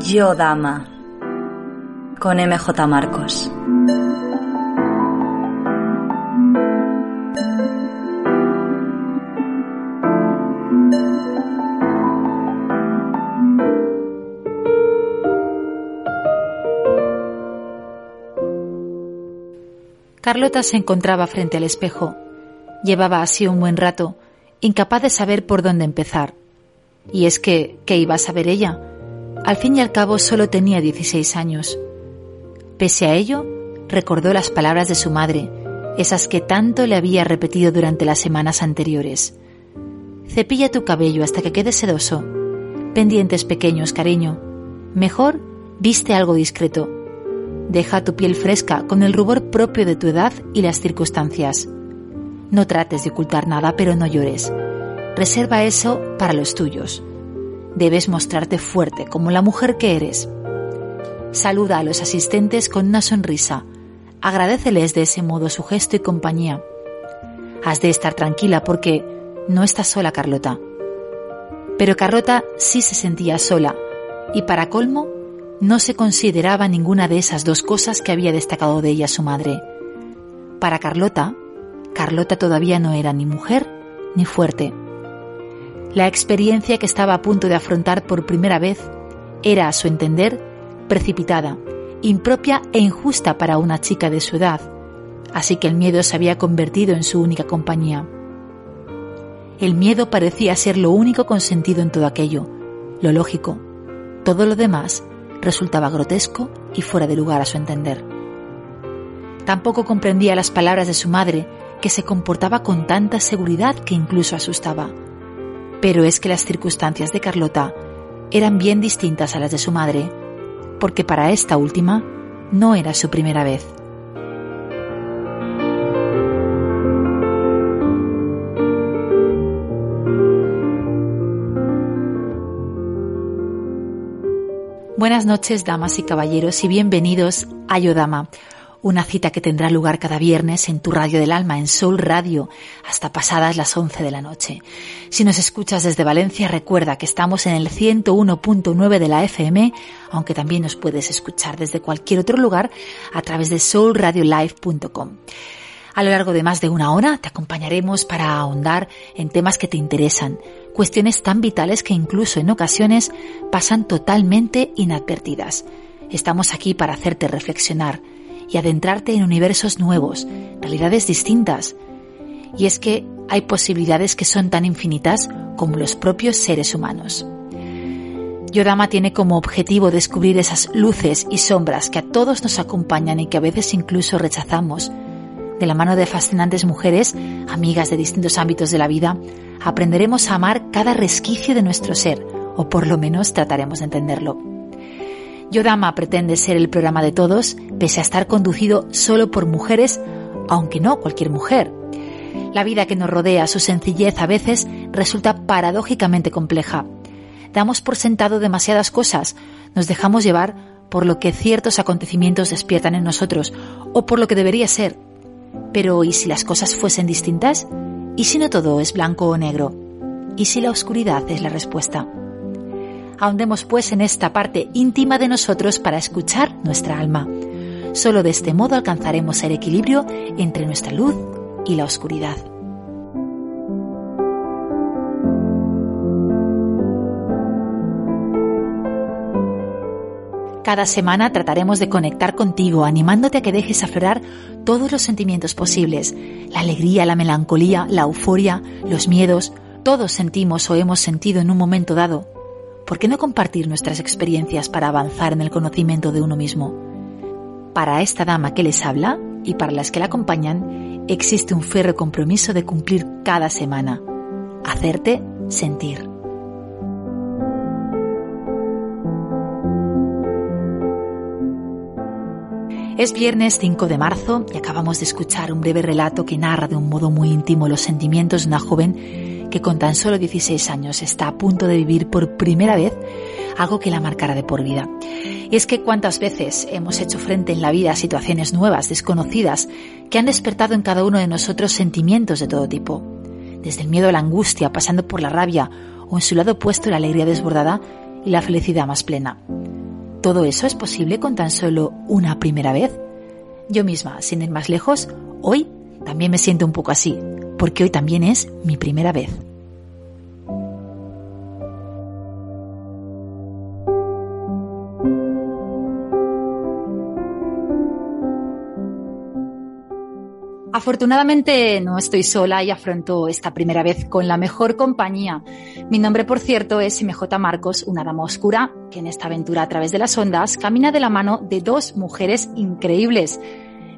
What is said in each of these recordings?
Yo Dama con MJ Marcos. Carlota se encontraba frente al espejo. Llevaba así un buen rato, incapaz de saber por dónde empezar. Y es que, ¿qué iba a saber ella? Al fin y al cabo solo tenía 16 años. Pese a ello, recordó las palabras de su madre, esas que tanto le había repetido durante las semanas anteriores. Cepilla tu cabello hasta que quede sedoso. Pendientes pequeños, cariño. Mejor viste algo discreto. Deja tu piel fresca con el rubor propio de tu edad y las circunstancias. No trates de ocultar nada, pero no llores. Reserva eso para los tuyos. Debes mostrarte fuerte como la mujer que eres. Saluda a los asistentes con una sonrisa. Agradeceles de ese modo su gesto y compañía. Has de estar tranquila porque no estás sola, Carlota. Pero Carlota sí se sentía sola y para colmo no se consideraba ninguna de esas dos cosas que había destacado de ella su madre. Para Carlota, Carlota todavía no era ni mujer ni fuerte. La experiencia que estaba a punto de afrontar por primera vez era, a su entender, precipitada, impropia e injusta para una chica de su edad, así que el miedo se había convertido en su única compañía. El miedo parecía ser lo único consentido en todo aquello, lo lógico. Todo lo demás resultaba grotesco y fuera de lugar a su entender. Tampoco comprendía las palabras de su madre, que se comportaba con tanta seguridad que incluso asustaba. Pero es que las circunstancias de Carlota eran bien distintas a las de su madre, porque para esta última no era su primera vez. Buenas noches, damas y caballeros, y bienvenidos a Yodama, una cita que tendrá lugar cada viernes en tu radio del alma, en Soul Radio, hasta pasadas las 11 de la noche. Si nos escuchas desde Valencia, recuerda que estamos en el 101.9 de la FM, aunque también nos puedes escuchar desde cualquier otro lugar a través de soulradiolive.com. A lo largo de más de una hora te acompañaremos para ahondar en temas que te interesan, cuestiones tan vitales que incluso en ocasiones pasan totalmente inadvertidas. Estamos aquí para hacerte reflexionar, y adentrarte en universos nuevos, realidades distintas. Y es que hay posibilidades que son tan infinitas como los propios seres humanos. Yodama tiene como objetivo descubrir esas luces y sombras que a todos nos acompañan y que a veces incluso rechazamos. De la mano de fascinantes mujeres, amigas de distintos ámbitos de la vida, aprenderemos a amar cada resquicio de nuestro ser, o por lo menos trataremos de entenderlo. Yodama pretende ser el programa de todos, pese a estar conducido solo por mujeres, aunque no cualquier mujer. La vida que nos rodea, su sencillez a veces resulta paradójicamente compleja. Damos por sentado demasiadas cosas, nos dejamos llevar por lo que ciertos acontecimientos despiertan en nosotros o por lo que debería ser. Pero ¿y si las cosas fuesen distintas? ¿Y si no todo es blanco o negro? ¿Y si la oscuridad es la respuesta? Ahondemos pues en esta parte íntima de nosotros para escuchar nuestra alma. Solo de este modo alcanzaremos el equilibrio entre nuestra luz y la oscuridad. Cada semana trataremos de conectar contigo, animándote a que dejes aflorar todos los sentimientos posibles. La alegría, la melancolía, la euforia, los miedos, todos sentimos o hemos sentido en un momento dado. ¿Por qué no compartir nuestras experiencias para avanzar en el conocimiento de uno mismo? Para esta dama que les habla, y para las que la acompañan existe un férreo compromiso de cumplir cada semana, hacerte sentir. Es viernes 5 de marzo y acabamos de escuchar un breve relato que narra de un modo muy íntimo los sentimientos de una joven que con tan solo 16 años está a punto de vivir por primera vez algo que la marcará de por vida. Y es que cuántas veces hemos hecho frente en la vida a situaciones nuevas, desconocidas, que han despertado en cada uno de nosotros sentimientos de todo tipo. Desde el miedo a la angustia, pasando por la rabia o en su lado opuesto la alegría desbordada y la felicidad más plena. ¿Todo eso es posible con tan solo una primera vez? Yo misma, sin ir más lejos, hoy también me siento un poco así, porque hoy también es mi primera vez. Afortunadamente no estoy sola y afronto esta primera vez con la mejor compañía. Mi nombre, por cierto, es MJ Marcos, una dama oscura que en esta aventura a través de las ondas camina de la mano de dos mujeres increíbles.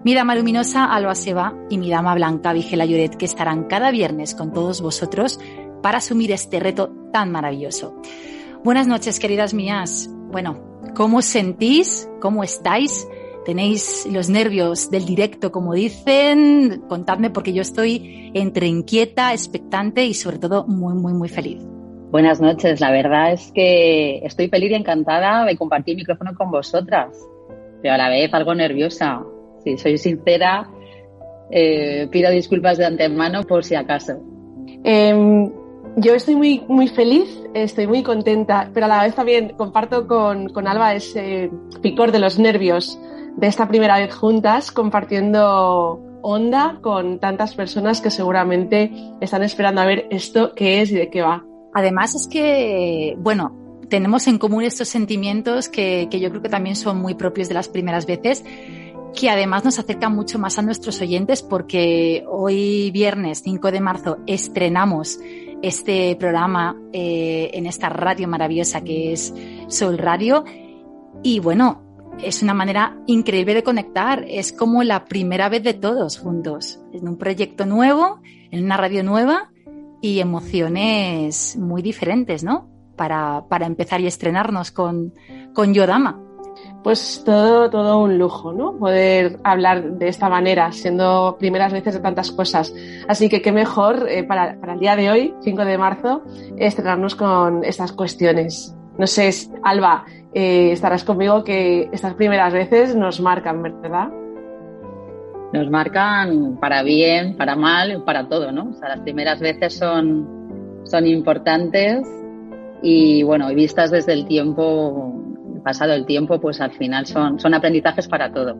Mi dama luminosa, Alba Seba, y mi dama blanca, Vigela Lloret, que estarán cada viernes con todos vosotros para asumir este reto tan maravilloso. Buenas noches, queridas mías. Bueno, ¿cómo os sentís? ¿Cómo estáis? tenéis los nervios del directo, como dicen, contadme porque yo estoy entre inquieta, expectante y sobre todo muy, muy, muy feliz. Buenas noches, la verdad es que estoy feliz y encantada de compartir el micrófono con vosotras, pero a la vez algo nerviosa. Si soy sincera, eh, pido disculpas de antemano por si acaso. Em, yo estoy muy, muy feliz, estoy muy contenta, pero a la vez también comparto con, con Alba ese picor de los nervios de esta primera vez juntas compartiendo onda con tantas personas que seguramente están esperando a ver esto qué es y de qué va. Además es que, bueno, tenemos en común estos sentimientos que, que yo creo que también son muy propios de las primeras veces que además nos acercan mucho más a nuestros oyentes porque hoy viernes 5 de marzo estrenamos este programa eh, en esta radio maravillosa que es Sol Radio y bueno, es una manera increíble de conectar. Es como la primera vez de todos juntos, en un proyecto nuevo, en una radio nueva y emociones muy diferentes, ¿no? Para, para empezar y estrenarnos con, con Yodama. Pues todo, todo un lujo, ¿no? Poder hablar de esta manera, siendo primeras veces de tantas cosas. Así que qué mejor eh, para, para el día de hoy, 5 de marzo, estrenarnos con estas cuestiones. No sé, Alba, eh, estarás conmigo que estas primeras veces nos marcan, ¿verdad? Nos marcan para bien, para mal, para todo, ¿no? O sea, las primeras veces son, son importantes y, bueno, vistas desde el tiempo, pasado el tiempo, pues al final son, son aprendizajes para todo.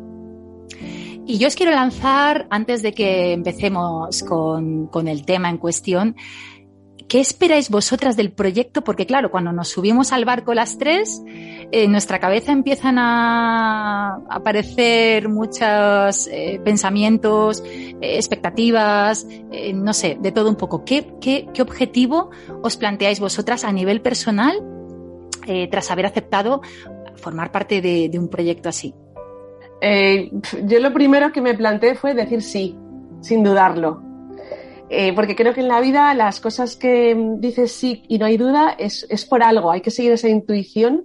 Y yo os quiero lanzar, antes de que empecemos con, con el tema en cuestión, ¿Qué esperáis vosotras del proyecto? Porque claro, cuando nos subimos al barco las tres, en nuestra cabeza empiezan a aparecer muchos eh, pensamientos, eh, expectativas, eh, no sé, de todo un poco. ¿Qué, qué, qué objetivo os planteáis vosotras a nivel personal tras haber aceptado formar parte de, un proyecto así? yo lo primero que me planteé fue decir sí, sin dudarlo. Eh, porque creo que en la vida las cosas que dices sí y no hay duda es, es por algo, hay que seguir esa intuición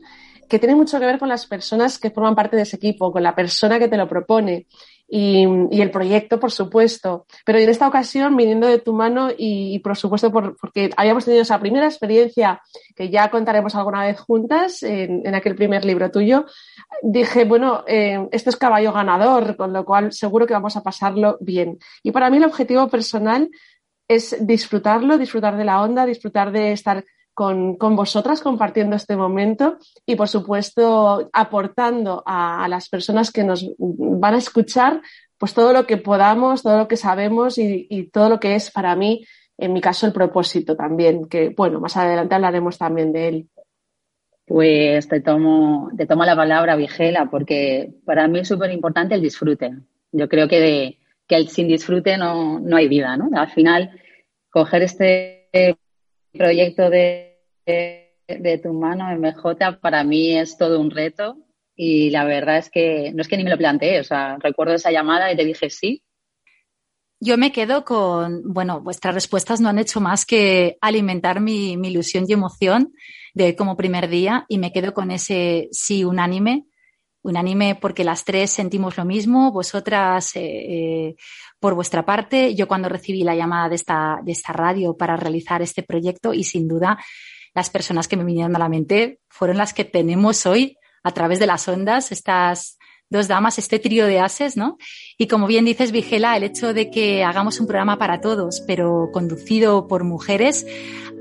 que tiene mucho que ver con las personas que forman parte de ese equipo, con la persona que te lo propone y, el proyecto, por supuesto. Pero en esta ocasión, viniendo de tu mano y, por supuesto, por, porque habíamos tenido esa primera experiencia que ya contaremos alguna vez juntas en, en aquel primer libro tuyo, dije, bueno, eh, esto es caballo ganador, con lo cual seguro que vamos a pasarlo bien. Y para mí el objetivo personal es disfrutarlo, disfrutar de la onda, disfrutar de estar con, con vosotras compartiendo este momento y, por supuesto, aportando a, las personas que nos van a escuchar pues todo lo que podamos, todo lo que sabemos y, y todo lo que es para mí, en mi caso, el propósito también, que, bueno, más adelante hablaremos también de él. Pues te tomo, te tomo la palabra, Vigela, porque para mí es súper importante el disfrute. Yo creo que que sin disfrute no, no hay vida, ¿no? Al final, coger este proyecto de, tu mano, MJ, para mí es todo un reto y la verdad es que no es que ni me lo planteé, o sea, recuerdo esa llamada y te dije sí. Yo me quedo con, bueno, vuestras respuestas no han hecho más que alimentar mi, ilusión y emoción de como primer día y me quedo con ese sí unánime, unánime porque las tres sentimos lo mismo, vosotras eh, eh, por vuestra parte, yo cuando recibí la llamada de esta, de esta radio para realizar este proyecto y sin duda las personas que me vinieron a la mente fueron las que tenemos hoy a través de las ondas, estas dos damas, este trío de ases, ¿no? Y como bien dices, Vigela, el hecho de que hagamos un programa para todos, pero conducido por mujeres,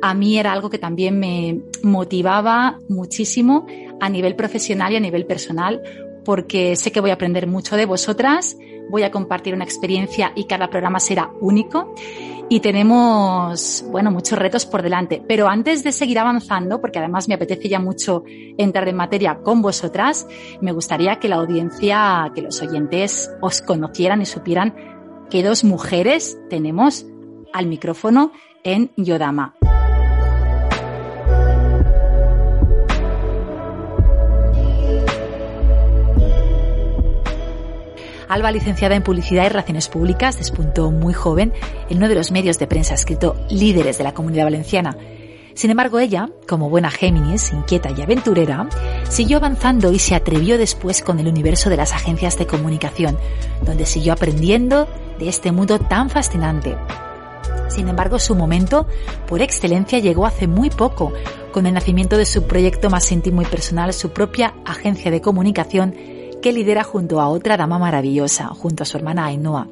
a mí era algo que también me motivaba muchísimo a nivel profesional y a nivel personal, porque sé que voy a aprender mucho de vosotras, voy a compartir una experiencia y cada programa será único y tenemos, bueno, muchos retos por delante. Pero antes de seguir avanzando, porque además me apetece ya mucho entrar en materia con vosotras, me gustaría que la audiencia, que los oyentes os conocieran y supieran que dos mujeres tenemos al micrófono en Yodama. Alba, licenciada en Publicidad y Relaciones Públicas, despuntó muy joven en uno de los medios de prensa escrito líderes de la comunidad valenciana. Sin embargo, ella, como buena Géminis, inquieta y aventurera, siguió avanzando y se atrevió después con el universo de las agencias de comunicación, donde siguió aprendiendo de este mundo tan fascinante. Sin embargo, su momento por excelencia llegó hace muy poco, con el nacimiento de su proyecto más íntimo y personal, su propia agencia de comunicación que lidera junto a otra dama maravillosa, junto a su hermana Ainhoa.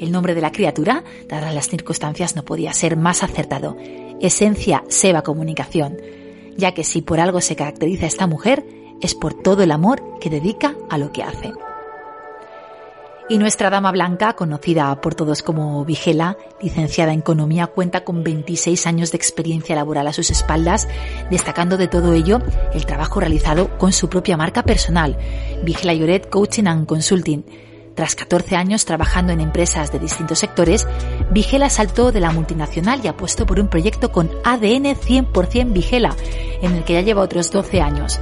El nombre de la criatura, dadas las circunstancias, no podía ser más acertado. Esencia Seba Comunicación, ya que si por algo se caracteriza esta mujer, es por todo el amor que dedica a lo que hace. Y nuestra dama blanca, conocida por todos como Vigela, licenciada en Economía, cuenta con 26 años de experiencia laboral a sus espaldas, destacando de todo ello el trabajo realizado con su propia marca personal, Vigela Lloret Coaching and Consulting. Tras 14 años trabajando en empresas de distintos sectores, Vigela saltó de la multinacional y apostó por un proyecto con ADN 100% Vigela, en el que ya lleva otros 12 años.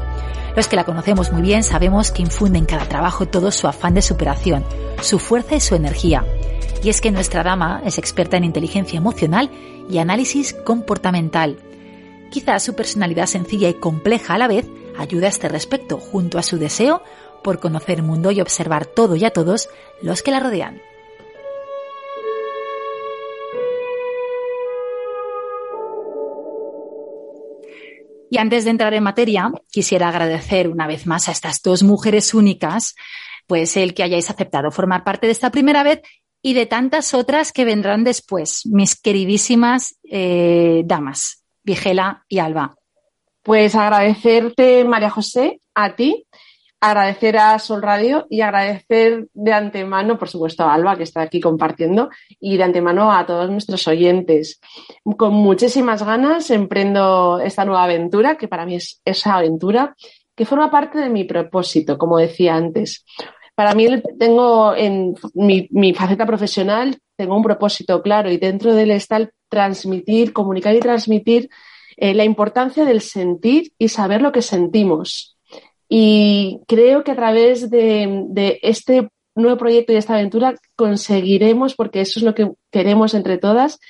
Los que la conocemos muy bien sabemos que infunde en cada trabajo todo su afán de superación, su fuerza y su energía. Y es que nuestra dama es experta en inteligencia emocional y análisis comportamental. Quizás su personalidad sencilla y compleja a la vez ayuda a este respecto, junto a su deseo por conocer el mundo y observar todo y a todos los que la rodean. Y antes de entrar en materia, quisiera agradecer una vez más a estas dos mujeres únicas, pues el que hayáis aceptado formar parte de esta primera vez y de tantas otras que vendrán después, mis queridísimas eh, damas, Vigela y Alba. Pues agradecerte, María José, a ti agradecer a Sol Radio y agradecer de antemano, por supuesto, a Alba, que está aquí compartiendo, y de antemano a todos nuestros oyentes. Con muchísimas ganas emprendo esta nueva aventura, que para mí es esa aventura, que forma parte de mi propósito, como decía antes. Para mí tengo en mi, faceta profesional, tengo un propósito claro y dentro de él está el transmitir, comunicar y transmitir eh, la importancia del sentir y saber lo que sentimos y creo que a través de, este nuevo proyecto y esta aventura conseguiremos, porque eso es lo que queremos entre todas,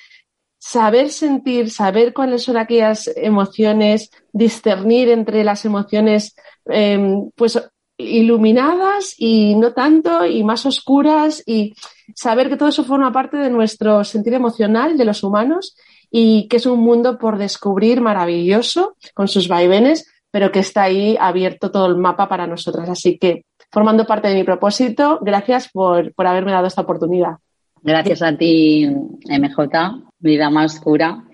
saber sentir, saber cuáles son aquellas emociones, discernir entre las emociones em, pues iluminadas y no tanto y más oscuras y saber que todo eso forma parte de nuestro sentir emocional de los humanos y que es un mundo por descubrir maravilloso con sus vaivenes, pero que está ahí abierto todo el mapa para nosotras. Así que, formando parte de mi propósito, gracias por, haberme dado esta oportunidad. Gracias a ti, MJ, vida más oscura,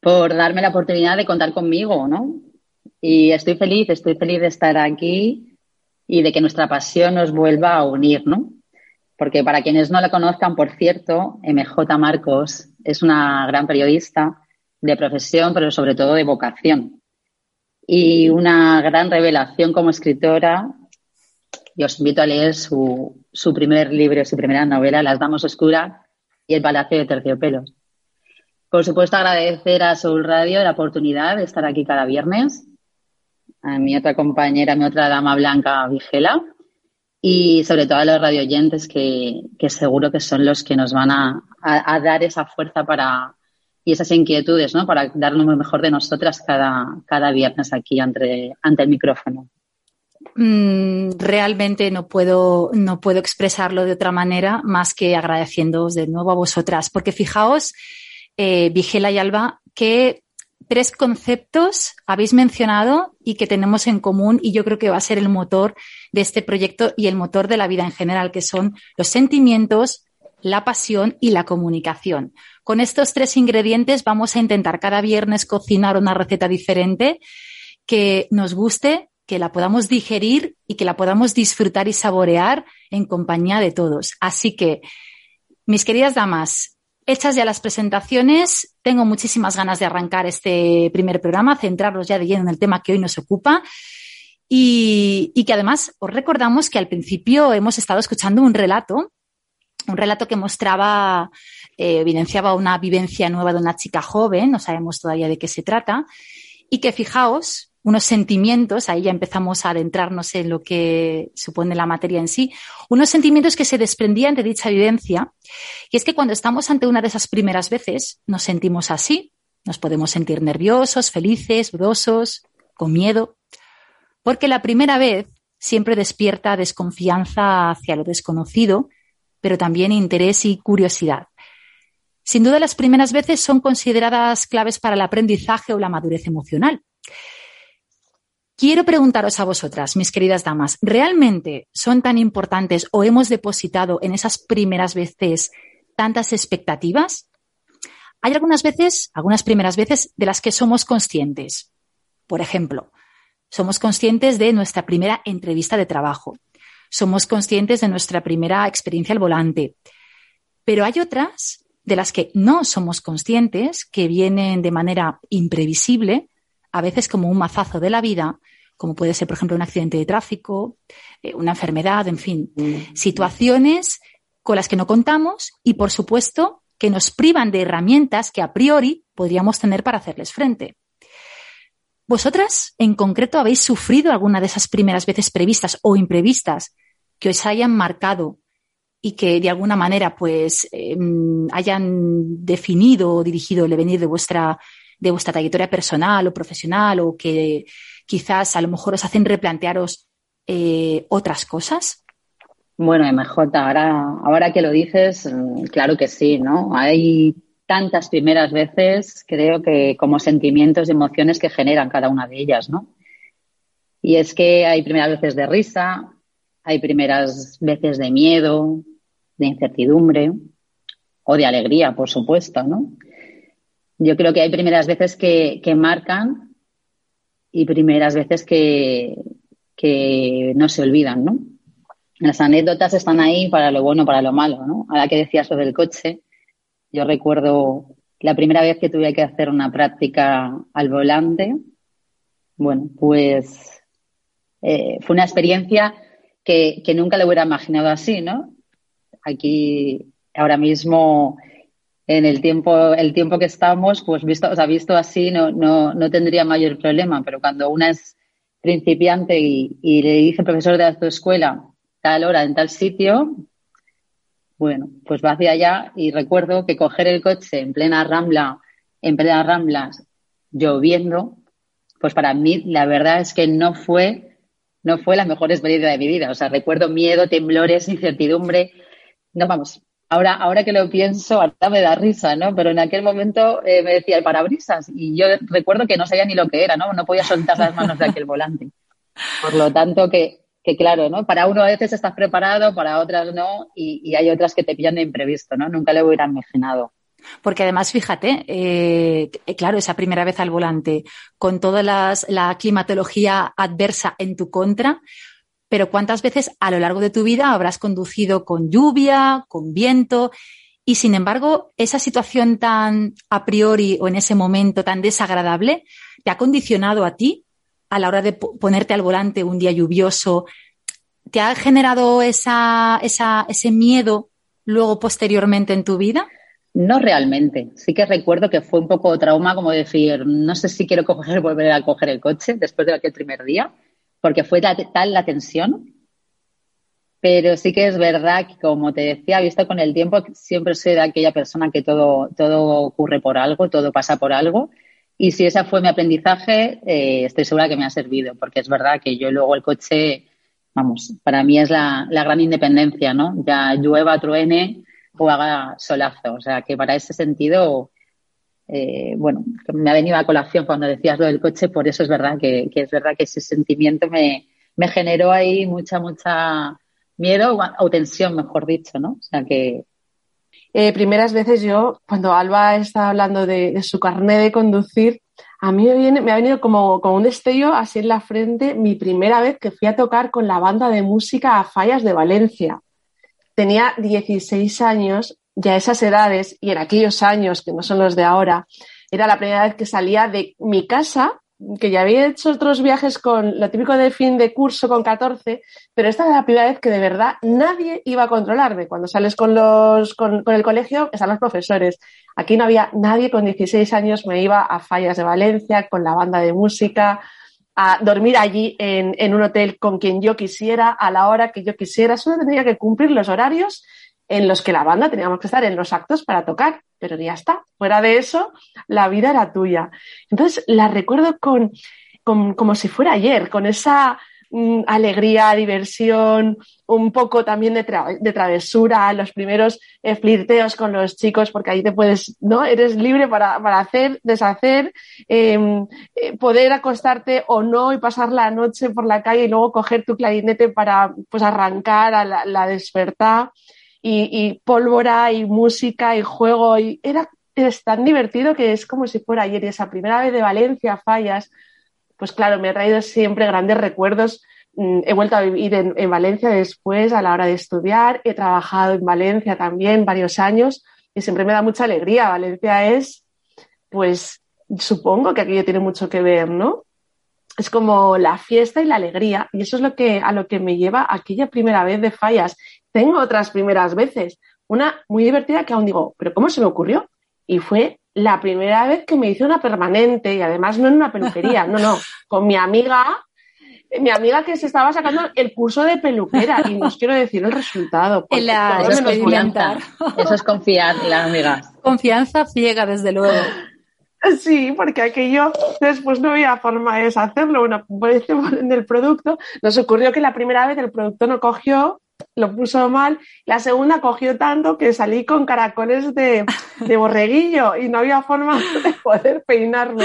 por darme la oportunidad de contar conmigo, ¿no? Y estoy feliz, estoy feliz de estar aquí y de que nuestra pasión nos vuelva a unir, ¿no? Porque para quienes no la conozcan, por cierto, MJ Marcos es una gran periodista de profesión, pero sobre todo de vocación y una gran revelación como escritora. Y os invito a leer su, su primer libro, su primera novela, Las Damas Oscuras y El Palacio de Terciopelos. Por supuesto, agradecer a Soul Radio la oportunidad de estar aquí cada viernes, a mi otra compañera, mi otra dama blanca, Vigela, y sobre todo a los radioyentes que, que seguro que son los que nos van a, a, dar esa fuerza para y esas inquietudes, ¿no? Para darnos lo mejor de nosotras cada, cada viernes aquí ante, ante el micrófono. Mm, realmente no puedo, no puedo expresarlo de otra manera más que agradeciéndoos de nuevo a vosotras, porque fijaos, eh, Vigela y Alba, que tres conceptos habéis mencionado y que tenemos en común y yo creo que va a ser el motor de este proyecto y el motor de la vida en general, que son los sentimientos, la pasión y la comunicación. Con estos tres ingredientes vamos a intentar cada viernes cocinar una receta diferente que nos guste, que la podamos digerir y que la podamos disfrutar y saborear en compañía de todos. Así que, mis queridas damas, Hechas ya las presentaciones, tengo muchísimas ganas de arrancar este primer programa, centrarnos ya de lleno en el tema que hoy nos ocupa. Y, que además os recordamos que al principio hemos estado escuchando un relato, un relato que mostraba, eh, evidenciaba una vivencia nueva de una chica joven, no sabemos todavía de qué se trata, y que fijaos, unos sentimientos, ahí ya empezamos a adentrarnos en lo que supone la materia en sí, unos sentimientos que se desprendían de dicha vivencia. Y es que cuando estamos ante una de esas primeras veces, nos sentimos así, nos podemos sentir nerviosos, felices, dudosos, con miedo, porque la primera vez siempre despierta desconfianza hacia lo desconocido, pero también interés y curiosidad. Sin duda, las primeras veces son consideradas claves para el aprendizaje o la madurez emocional. Quiero preguntaros a vosotras, mis queridas damas, ¿realmente son tan importantes o hemos depositado en esas primeras veces tantas expectativas? Hay algunas veces, algunas primeras veces, de las que somos conscientes. Por ejemplo, somos conscientes de nuestra primera entrevista de trabajo. Somos conscientes de nuestra primera experiencia al volante. Pero hay otras de las que no somos conscientes, que vienen de manera imprevisible a veces como un mazazo de la vida, como puede ser, por ejemplo, un accidente de tráfico, eh, una enfermedad, en fin, mm. situaciones con las que no contamos y, por supuesto, que nos privan de herramientas que a priori podríamos tener para hacerles frente. ¿Vosotras, en concreto, habéis sufrido alguna de esas primeras veces previstas o imprevistas que os hayan marcado y que de alguna manera pues em, hayan definido o dirigido el venir de vuestra de vuestra trayectoria personal o profesional o que quizás a lo mejor os hacen replantearos eh, otras cosas? Bueno, MJ, ahora, ahora que lo dices, mm, claro que sí, ¿no? Hay tantas primeras veces, creo que como sentimientos y emociones que generan cada una de ellas, ¿no? Y es que hay primeras veces de risa, hay primeras veces de miedo, de incertidumbre o de alegría, por supuesto, ¿no? Yo creo que hay primeras veces que, marcan y primeras veces que, que no se olvidan, ¿no? Las anécdotas están ahí para lo bueno, para lo malo, ¿no? Ahora que decías sobre el coche, yo recuerdo la primera vez que tuve que hacer una práctica al volante, bueno, pues eh, fue una experiencia que, nunca le hubiera imaginado así, ¿no? Aquí ahora mismo en el tiempo, el tiempo que estamos, pues visto, o sea, visto así no, no, no tendría mayor problema, pero cuando una es principiante y, le dice profesor de tu escuela tal hora en tal sitio, bueno, pues va hacia allá y recuerdo que coger el coche en plena rambla, en plena ramblas, lloviendo, pues para mí la verdad es que no fue, no fue la mejor experiencia de mi vida. O sea, recuerdo miedo, temblores, incertidumbre. No, vamos, Ahora, ahora que lo pienso, ahora me da risa, ¿no? Pero en aquel momento eh, me decía el parabrisas y yo recuerdo que no sabía ni lo que era, ¿no? No podía soltar las manos de aquel volante. Por lo tanto, que, que claro, ¿no? Para uno a veces estás preparado, para otras no, y, hay otras que te pillan de imprevisto, ¿no? Nunca lo hubiera imaginado. Porque además, fíjate, eh, claro, esa primera vez al volante, con toda la climatología adversa en tu contra, pero ¿cuántas veces a lo largo de tu vida habrás conducido con lluvia, con viento? Y sin embargo, esa situación tan a priori o en ese momento tan desagradable te ha condicionado a ti a la hora de ponerte al volante un día lluvioso. ¿Te ha generado esa, esa, ese miedo luego posteriormente en tu vida? No realmente. Sí que recuerdo que fue un poco trauma, como decir, no sé si quiero coger, volver a coger el coche después de aquel primer día, porque fue tal la tensión. Pero sí que es verdad que, como te decía, visto con el tiempo, siempre soy de aquella persona que todo, todo ocurre por algo, todo pasa por algo. Y si ese fue mi aprendizaje, eh, estoy segura que me ha servido, porque es verdad que yo luego el coche, vamos, para mí es la, la gran independencia, ¿no? Ya llueva, truene, o haga solazo. O sea, que para ese sentido, eh, bueno, me ha venido a colación cuando decías lo del coche, por eso es verdad que, es verdad que ese sentimiento me, generó ahí mucha, mucha miedo o tensión, mejor dicho, ¿no? O sea que. Eh, primeras veces yo, cuando Alba está hablando de, su carnet de conducir, a mí me, viene, me ha venido como, como un destello así en la frente mi primera vez que fui a tocar con la banda de música a Fallas de Valencia tenía 16 años, ya a esas edades y en aquellos años que no son los de ahora, era la primera vez que salía de mi casa, que ya había hecho otros viajes con lo típico de fin de curso con 14, pero esta era la primera vez que de verdad nadie iba a controlarme. Cuando sales con, los, con, con el colegio, están los profesores. Aquí no había nadie con 16 años, me iba a Fallas de Valencia con la banda de música, a dormir allí en, en, un hotel con quien yo quisiera, a la hora que yo quisiera. Solo tendría que cumplir los horarios en los que la banda teníamos que estar en los actos para tocar, pero ya está. Fuera de eso, la vida era tuya. Entonces la recuerdo con, con como si fuera ayer, con esa alegría, diversión, un poco también de, travesura, los primeros eh, flirteos con los chicos, porque ahí te puedes, ¿no? Eres libre para, hacer, deshacer, em, eh, poder acostarte o no y pasar la noche por la calle y luego coger tu clarinete para pues arrancar a la, despertar y, pólvora y música y juego y era tan divertido que es como si fuera ayer y esa primera vez de Valencia, Fallas, pues claro, me ha traído siempre grandes recuerdos. Mm, he vuelto a vivir en, Valencia después a la hora de estudiar, he trabajado en Valencia también varios años y siempre me da mucha alegría. Valencia es, pues supongo que aquello tiene mucho que ver, ¿no? Es como la fiesta y la alegría y eso es lo que a lo que me lleva aquella primera vez de fallas. Tengo otras primeras veces, una muy divertida que aún digo, pero ¿cómo se me ocurrió? Y fue la primera vez que me hice una permanente y además no en una peluquería, no, no, con mi amiga, mi amiga que se estaba sacando el curso de peluquera y no os quiero decir el resultado. La, eso, es confianza, eso es confiar en las amigas. Confianza ciega, desde luego. Sí, porque aquello después no había forma de deshacerlo. Una vez en el producto, nos ocurrió que la primera vez el producto no cogió lo puso mal. La segunda cogió tanto que salí con caracoles de, borreguillo y no había forma de poder peinarme.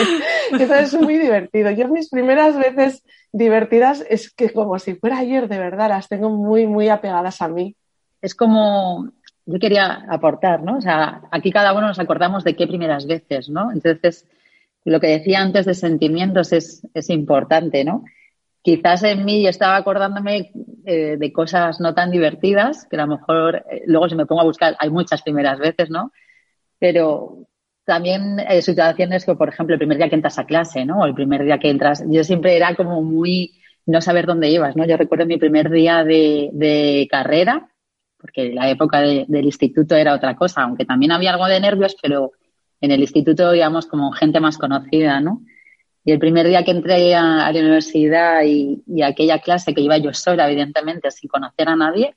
Eso es muy divertido. Yo mis primeras veces divertidas es que como si fuera ayer, de verdad, las tengo muy, muy apegadas a mí. Es como, yo quería aportar, ¿no? O sea, aquí cada uno nos acordamos de qué primeras veces, ¿no? Entonces, lo que decía antes de sentimientos es, es importante, ¿no? Quizás en mí yo estaba acordándome eh, de cosas no tan divertidas, que a lo mejor eh, luego si me pongo a buscar, hay muchas primeras veces, ¿no? Pero también eh, situaciones que, por ejemplo, el primer día que entras a clase, ¿no? O el primer día que entras, yo siempre era como muy no saber dónde ibas, ¿no? Yo recuerdo mi primer día de, carrera, porque la época del instituto era otra cosa, aunque también había algo de nervios, pero en el instituto íbamos como gente más conocida, ¿no? Y el primer día que entré a, la universidad y, aquella clase que iba yo sola, evidentemente, sin conocer a nadie,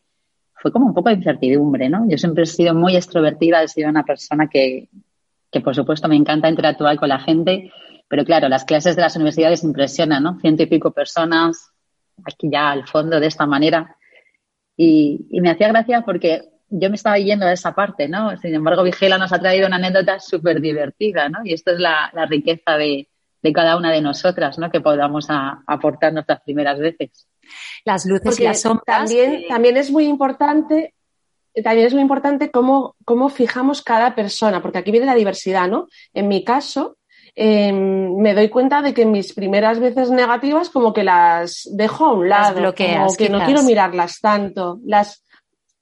fue como un poco de incertidumbre, ¿no? Yo siempre he sido muy extrovertida, he sido una persona que, que por supuesto me encanta interactuar con la gente, pero claro, las clases de las universidades impresionan, ¿no? Ciento y pico personas, aquí ya al fondo de esta manera. Y, y me hacía gracia porque yo me estaba yendo a esa parte, ¿no? Sin embargo, Vigela nos ha traído una anécdota súper divertida, ¿no? Y esto es la, la riqueza de, de cada una de nosotras, ¿no? Que podamos aportar nuestras primeras veces. Las luces y las sombras. También, también es muy importante también es muy importante cómo, cómo, fijamos cada persona, porque aquí viene la diversidad, ¿no? En mi caso, em, me doy cuenta de que mis primeras veces negativas como que las dejo a un lado, las como que no quiero mirarlas tanto, las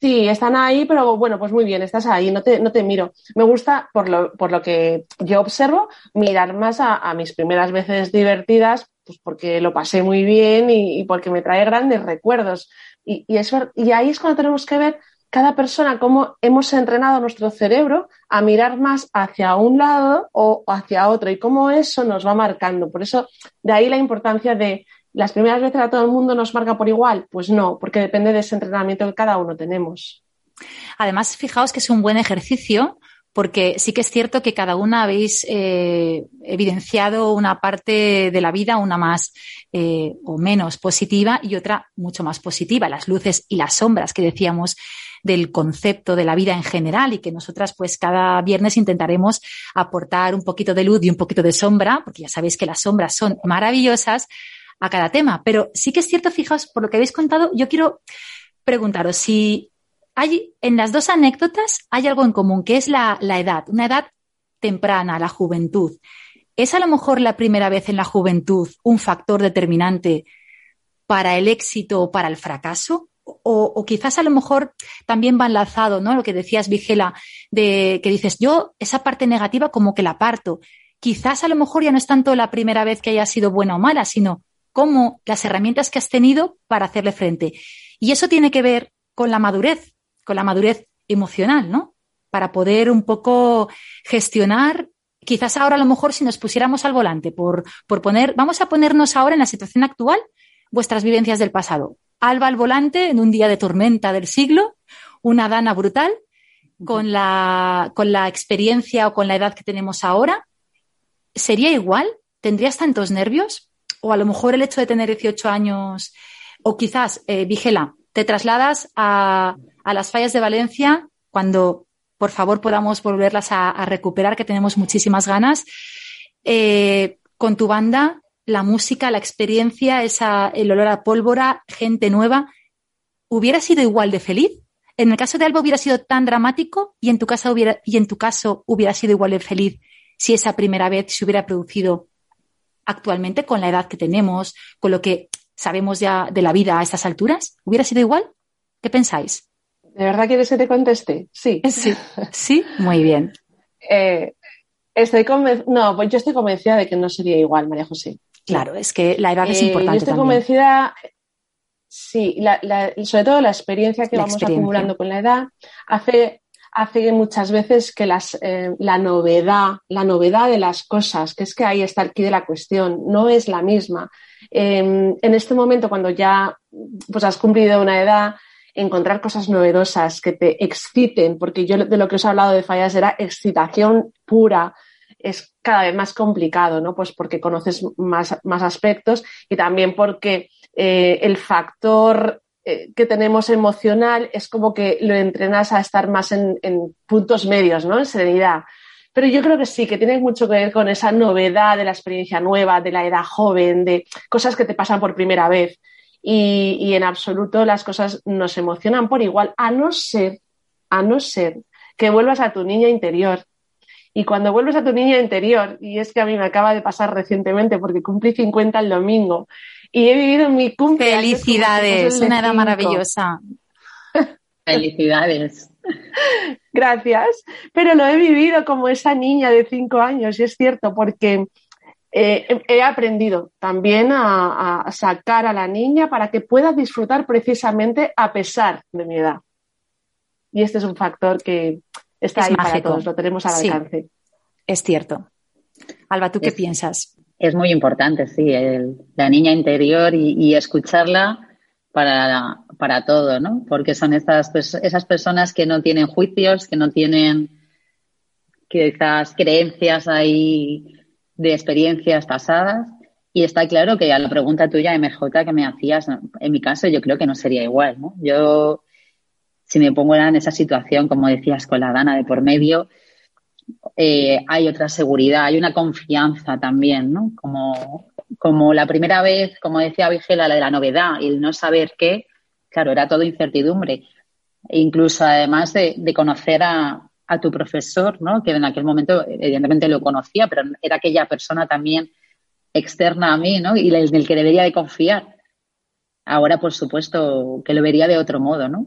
Sí, están ahí, pero bueno, pues muy bien, estás ahí, no te, no te miro. Me gusta, por lo, por lo que yo observo, mirar más a, mis primeras veces divertidas, pues porque lo pasé muy bien y, porque me trae grandes recuerdos. Y, y, eso, y ahí es cuando tenemos que ver cada persona, cómo hemos entrenado nuestro cerebro a mirar más hacia un lado o hacia otro y cómo eso nos va marcando. Por eso, de ahí la importancia de las primeras veces a todo el mundo nos marca por igual. Pues no, porque depende de ese entrenamiento que cada uno tenemos. Además, fijaos que es un buen ejercicio porque sí que es cierto que cada una habéis eh, evidenciado una parte de la vida, una más eh, o menos positiva y otra mucho más positiva, las luces y las sombras que decíamos del concepto de la vida en general y que nosotras pues cada viernes intentaremos aportar un poquito de luz y un poquito de sombra, porque ya sabéis que las sombras son maravillosas a cada tema. Pero sí que es cierto, fijaos, por lo que habéis contado, yo quiero preguntaros si hay, en las dos anécdotas hay algo en común, que es la, la edad, una edad temprana, la juventud. ¿Es a lo mejor la primera vez en la juventud un factor determinante para el éxito o para el fracaso? O, o, quizás a lo mejor también va enlazado, ¿no? Lo que decías, Vigela, de que dices, yo esa parte negativa como que la parto. Quizás a lo mejor ya no es tanto la primera vez que haya sido buena o mala, sino como las herramientas que has tenido para hacerle frente. Y eso tiene que ver con la madurez, con la madurez emocional, ¿no? Para poder un poco gestionar, quizás ahora a lo mejor si nos pusiéramos al volante por, por poner, vamos a ponernos ahora en la situación actual, vuestras vivencias del pasado. Alba al volante en un día de tormenta del siglo, una dana brutal, con la, con la experiencia o con la edad que tenemos ahora, ¿sería igual? ¿Tendrías tantos nervios? O a lo mejor el hecho de tener 18 años, o quizás, eh, Vigela, te trasladas a, a las fallas de Valencia cuando por favor podamos volverlas a, recuperar, que tenemos muchísimas ganas. Eh, con tu banda, la música, la experiencia, esa, el olor a pólvora, gente nueva, ¿hubiera sido igual de feliz? En el caso de Alba hubiera sido tan dramático y en tu hubiera, y en tu caso hubiera sido igual de feliz si esa primera vez se hubiera producido actualmente con la edad que tenemos, con lo que sabemos ya de la vida a estas alturas. ¿Hubiera sido igual? ¿Qué pensáis? ¿De verdad quieres que te conteste? Sí. Sí, sí, muy bien. Eh, estoy no, pues yo estoy convencida de que no sería igual, María José. Claro, es que la edad es eh, importante. Yo estoy convencida, sí, sobre todo la experiencia que vamos acumulando con la edad hace, hace muchas veces que las, eh, la novedad, la novedad de las cosas, que es que ahí está quid de la cuestión, no es la misma. en este momento, cuando ya pues, has cumplido una edad, encontrar cosas novedosas que te exciten, porque yo de lo que os he hablado de fallas era excitación pura, es cada vez más complicado, ¿no? Pues porque conoces más, más aspectos y también porque eh, el factor que tenemos emocional es como que lo entrenas a estar más en, en, puntos medios, ¿no? En serenidad. Pero yo creo que sí, que tiene mucho que ver con esa novedad de la experiencia nueva, de la edad joven, de cosas que te pasan por primera vez y, en absoluto las cosas nos emocionan por igual, a no ser, a no ser que vuelvas a tu niña interior. Y cuando vuelves a tu niña interior, y es que a mí me acaba de pasar recientemente porque cumplí 50 el domingo y he vivido mi cumpleaños. Felicidades, una edad maravillosa. Felicidades. Gracias, pero lo he vivido como esa niña de cinco años y es cierto porque eh, he aprendido también a, sacar a la niña para que pueda disfrutar precisamente a pesar de mi edad. Y este es un factor que está ahí para todos, lo tenemos al alcance. Es cierto. Alba, ¿tú qué piensas? Es muy importante, sí, la niña interior y, escucharla para, para, todo, ¿no? Porque son estas, esas personas que no tienen juicios, que no tienen quizás creencias ahí de experiencias pasadas y está claro que a la pregunta tuya, MJ, que me hacías, en mi caso yo creo que no sería igual, ¿no? Yo, si me pongo en esa situación, como decías, con la Dana de por medio, eh, hay otra seguridad, hay una confianza también, ¿no? Como, como la primera vez, como decía Vigela, la de la novedad y el no saber qué, claro, era todo incertidumbre. E incluso además de conocer a, a tu profesor, ¿no? que en aquel momento evidentemente lo conocía, pero era aquella persona también externa a mí ¿no? y en el que debería de confiar. Ahora, por supuesto, que lo vería de otro modo, ¿no?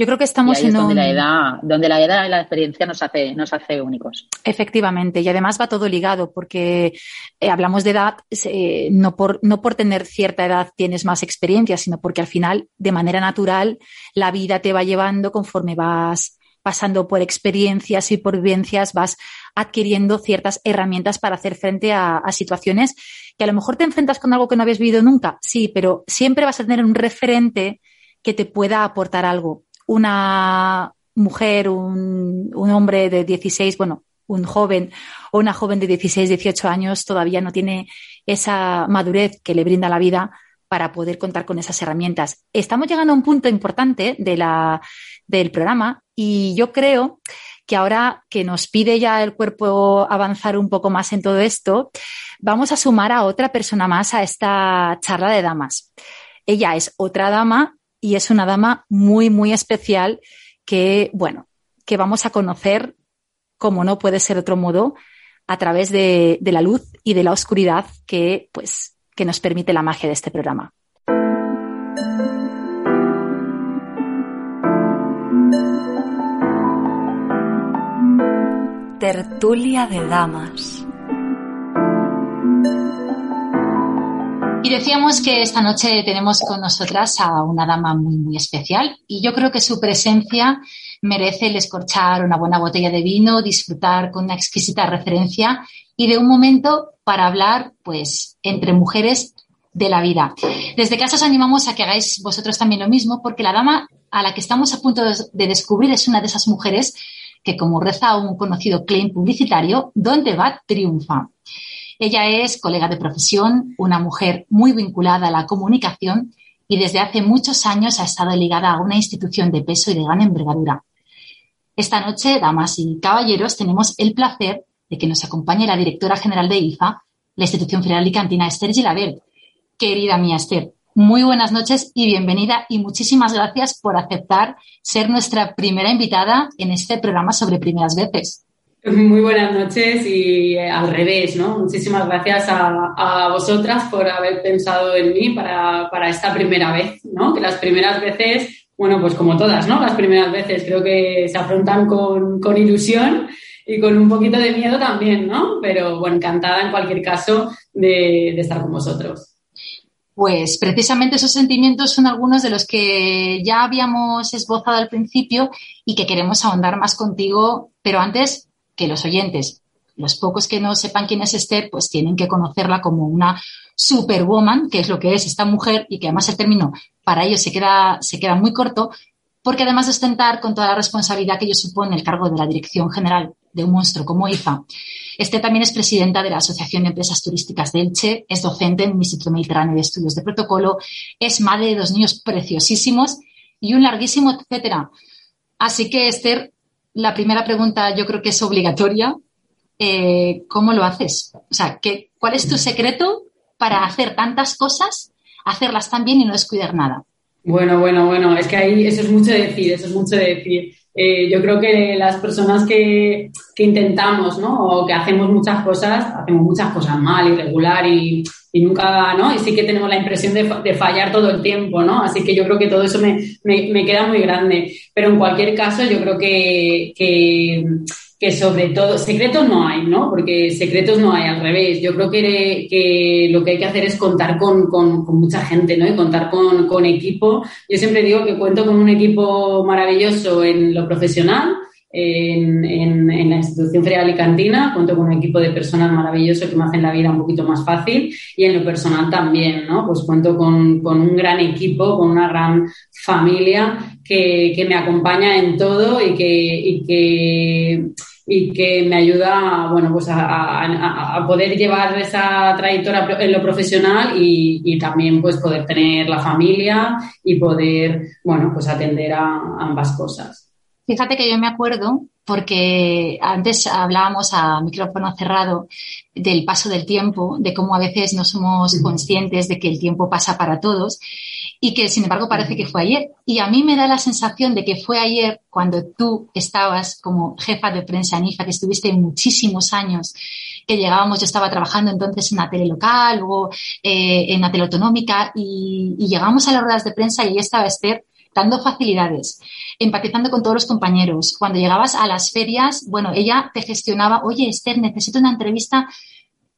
Yo creo que estamos en donde la edad, donde la edad y la experiencia nos hace, nos hace únicos. Efectivamente, y además va todo ligado, porque eh, hablamos de edad, eh, no, por, no por tener cierta edad tienes más experiencia, sino porque al final, de manera natural, la vida te va llevando conforme vas pasando por experiencias y por vivencias, vas adquiriendo ciertas herramientas para hacer frente a, a situaciones que a lo mejor te enfrentas con algo que no habías vivido nunca, sí, pero siempre vas a tener un referente que te pueda aportar algo una mujer, un, un hombre de 16, bueno, un joven o una joven de 16, 18 años todavía no tiene esa madurez que le brinda la vida para poder contar con esas herramientas. Estamos llegando a un punto importante de la, del programa y yo creo que ahora que nos pide ya el cuerpo avanzar un poco más en todo esto, vamos a sumar a otra persona más a esta charla de damas. Ella es otra dama y es una dama muy, muy especial que, bueno, que vamos a conocer, como no puede ser otro modo, a través de, de la luz y de la oscuridad que, pues, que nos permite la magia de este programa. Tertulia de Damas. Y decíamos que esta noche tenemos con nosotras a una dama muy, muy especial y yo creo que su presencia merece el escorchar una buena botella de vino, disfrutar con una exquisita referencia y de un momento para hablar, pues, entre mujeres de la vida. Desde casa os animamos a que hagáis vosotros también lo mismo, porque la dama a la que estamos a punto de descubrir es una de esas mujeres que, como reza un conocido claim publicitario, donde va triunfa. Ella es colega de profesión, una mujer muy vinculada a la comunicación y desde hace muchos años ha estado ligada a una institución de peso y de gran envergadura. Esta noche, damas y caballeros, tenemos el placer de que nos acompañe la directora general de IFA, la institución federal y cantina Esther Gilabert. Querida mía Esther, muy buenas noches y bienvenida y muchísimas gracias por aceptar ser nuestra primera invitada en este programa sobre primeras veces. Muy buenas noches y eh, al revés, ¿no? Muchísimas gracias a, vosotras por haber pensado en mí para, para, esta primera vez, ¿no? Que las primeras veces, bueno, pues como todas, ¿no? Las primeras veces creo que se afrontan con, con ilusión y con un poquito de miedo también, ¿no? Pero bueno, encantada en cualquier caso de, de estar con vosotros. Pues precisamente esos sentimientos son algunos de los que ya habíamos esbozado al principio y que queremos ahondar más contigo, pero antes que los oyentes, los pocos que no sepan quién es Esther, pues tienen que conocerla como una superwoman, que es lo que es esta mujer, y que además el término para ellos se queda, se queda muy corto, porque además de ostentar con toda la responsabilidad que ello supone el cargo de la dirección general de un monstruo como IFA, Esther también es presidenta de la Asociación de Empresas Turísticas de Elche, es docente en el Instituto Mediterráneo de Estudios de Protocolo, es madre de dos niños preciosísimos y un larguísimo etcétera. Así que, Esther, la primera pregunta yo creo que es obligatoria. Eh, ¿Cómo lo haces? O sea, ¿qué, ¿cuál es tu secreto para hacer tantas cosas, hacerlas tan bien y no descuidar nada? Bueno, bueno, bueno, es que ahí eso es mucho decir, eso es mucho decir. Eh, yo creo que las personas que, que, intentamos, ¿no? O que hacemos muchas cosas, hacemos muchas cosas mal, irregular y, y nunca, ¿no? Y sí que tenemos la impresión de, de, fallar todo el tiempo, ¿no? Así que yo creo que todo eso me, me, me queda muy grande. Pero en cualquier caso, yo creo que, que, que, sobre todo, secretos no hay, ¿no? Porque secretos no hay, al revés. Yo creo que, que lo que hay que hacer es contar con, con, con mucha gente, ¿no? Y contar con, con equipo. Yo siempre digo que cuento con un equipo maravilloso en lo profesional, en, en, en, la institución ferial y cantina, cuento con un equipo de personas maravilloso que me hacen la vida un poquito más fácil y en lo personal también, ¿no? Pues cuento con, con un gran equipo, con una gran familia que, que me acompaña en todo y que, y que, y que me ayuda, bueno, pues a, a, a, poder llevar esa trayectoria en lo profesional y, y, también pues poder tener la familia y poder, bueno, pues atender a ambas cosas. Fíjate que yo me acuerdo, porque antes hablábamos a micrófono cerrado del paso del tiempo, de cómo a veces no somos conscientes de que el tiempo pasa para todos y que sin embargo parece que fue ayer. Y a mí me da la sensación de que fue ayer cuando tú estabas como jefa de prensa en IFA, que estuviste muchísimos años, que llegábamos, yo estaba trabajando entonces en la tele local, luego eh, en la tele autonómica y, y llegamos a las ruedas de prensa y ahí estaba Esther dando facilidades, empatizando con todos los compañeros. Cuando llegabas a las ferias, bueno, ella te gestionaba, oye, Esther, necesito una entrevista.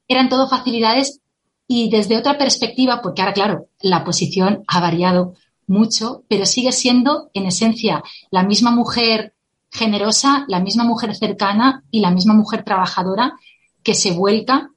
Eran todo facilidades y desde otra perspectiva, porque ahora, claro, la posición ha variado mucho, pero sigue siendo, en esencia, la misma mujer generosa, la misma mujer cercana y la misma mujer trabajadora que se vuelca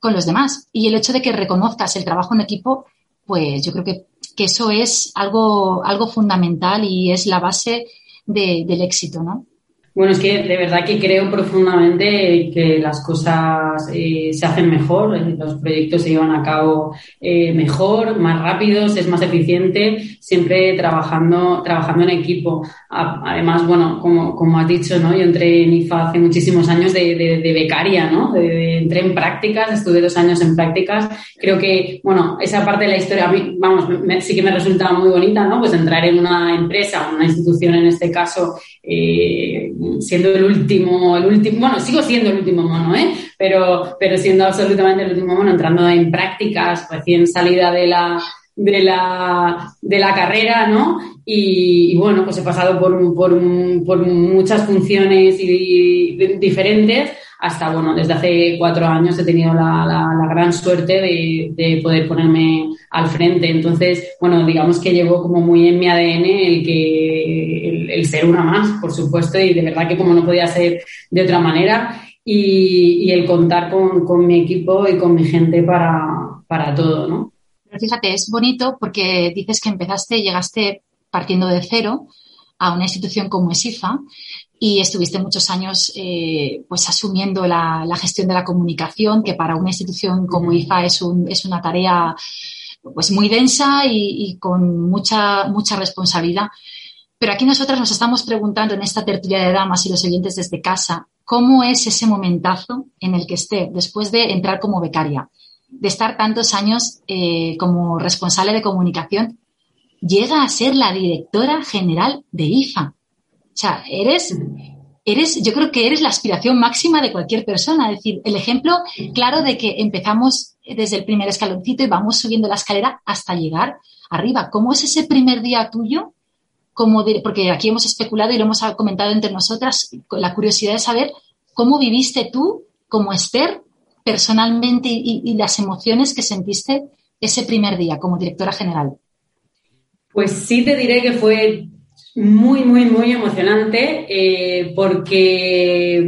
con los demás. Y el hecho de que reconozcas el trabajo en equipo, pues yo creo que, que eso es algo, algo fundamental y es la base de, del éxito, ¿no? Bueno, es que de verdad que creo profundamente que las cosas eh, se hacen mejor, los proyectos se llevan a cabo eh, mejor, más rápidos, es más eficiente, siempre trabajando, trabajando en equipo. Además, bueno, como, como has dicho, ¿no? Yo entré en IFA hace muchísimos años de, de, becaria, ¿no? De, entré en prácticas, estuve dos años en prácticas. Creo que, bueno, esa parte de la historia a mí, vamos, sí que me resulta muy bonita, ¿no? Pues entrar en una empresa, una institución en este caso, eh, siendo el último, el último, bueno, sigo siendo el último mono, ¿eh? Pero, pero siendo absolutamente el último mono, entrando en prácticas, recién salida de la, de la, de la carrera, ¿no? Y, bueno, pues he pasado por, por, por muchas funciones diferentes hasta, bueno, desde hace cuatro años he tenido la, la, gran suerte de, de, poder ponerme al frente. Entonces, bueno, digamos que llevo como muy en mi ADN el que el, ser una más, por supuesto, y de verdad que como no podía ser de otra manera, y, y el contar con, con, mi equipo y con mi gente para, para todo, ¿no? Pero fíjate, es bonito porque dices que empezaste y llegaste partiendo de cero a una institución como ESIFA y estuviste muchos años eh, pues asumiendo la, gestión de la comunicación, que para una institución como IFA es, un, es una tarea pues muy densa y, con mucha, mucha responsabilidad. Pero aquí nosotros nos estamos preguntando en esta tertulia de damas y los oyentes desde casa, ¿cómo es ese momentazo en el que esté después de entrar como becaria, de estar tantos años eh, como responsable de comunicación, llega a ser la directora general de IFA? O sea, eres, eres, yo creo que eres la aspiración máxima de cualquier persona. Es decir, el ejemplo claro de que empezamos desde el primer escaloncito y vamos subiendo la escalera hasta llegar arriba. ¿Cómo es ese primer día tuyo? Porque aquí hemos especulado y lo hemos comentado entre nosotras, la curiosidad de saber cómo viviste tú como Esther personalmente y, las emociones que sentiste ese primer día como directora general. Pues sí te diré que fue muy, muy, muy emocionante eh, porque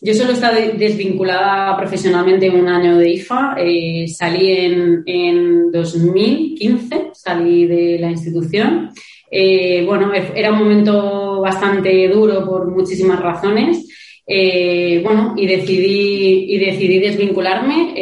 yo solo he estado desvinculada profesionalmente un año de IFA. Eh, salí en, en 2015, salí de la institución. Eh, bueno, era un momento bastante duro por muchísimas razones. bueno, y decidí, y decidí desvincularme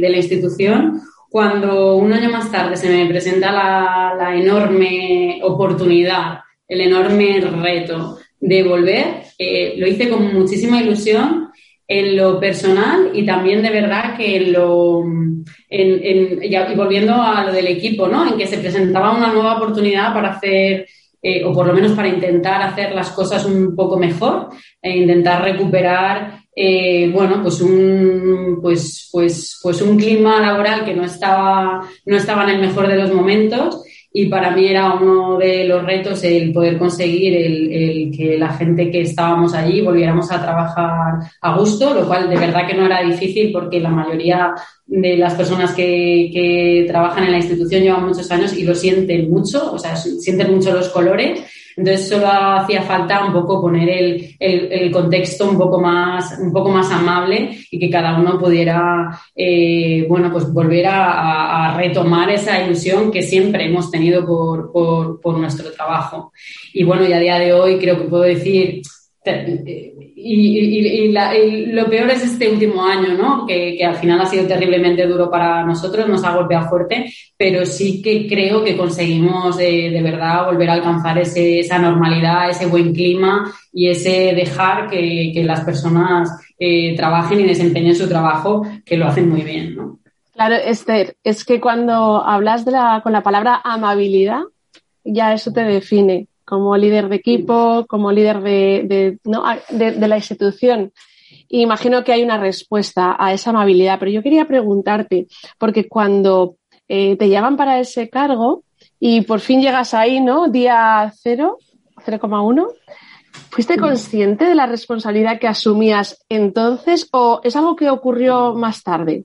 de la institución cuando un año más tarde se me presenta la, la enorme oportunidad el enorme reto de volver. Eh, lo hice con muchísima ilusión en lo personal y también de verdad que en lo en, y volviendo a lo del equipo, ¿no? En que se presentaba una nueva oportunidad para hacer eh, o por lo menos para intentar hacer las cosas un poco mejor e intentar recuperar eh, bueno pues un pues pues pues un clima laboral que no estaba no estaba en el mejor de los momentos y para mí era uno de los retos el poder conseguir el, que la gente que estábamos allí volviéramos a trabajar a gusto, lo cual de verdad que no era difícil porque la mayoría de las personas que, que trabajan en la institución llevan muchos años y lo sienten mucho, o sea, sienten mucho los colores entonces solo hacía falta un poco poner el, el, contexto un poco más, un poco más amable y que cada uno pudiera, eh, bueno, pues volver a, retomar esa ilusión que siempre hemos tenido por, por, por nuestro trabajo. Y bueno, y a día de hoy creo que puedo decir, y, lo peor es este último año, ¿no? Que, al final ha sido terriblemente duro para nosotros, nos ha golpeado fuerte, pero sí que creo que conseguimos de, verdad volver a alcanzar ese, esa normalidad, ese buen clima y ese dejar que, las personas eh, trabajen y desempeñen su trabajo, que lo hacen muy bien, ¿no? Claro, Esther, es que cuando hablas de la, con la palabra amabilidad, ya eso te define como líder de equipo, como líder de, de, la institución. imagino que hay una respuesta a esa amabilidad, pero yo quería preguntarte, porque cuando eh, te llaman para ese cargo, y por fin llegas ahí, ¿no? Día 0, 0,1. ¿Fuiste consciente de la responsabilidad que asumías entonces o es algo que ocurrió más tarde?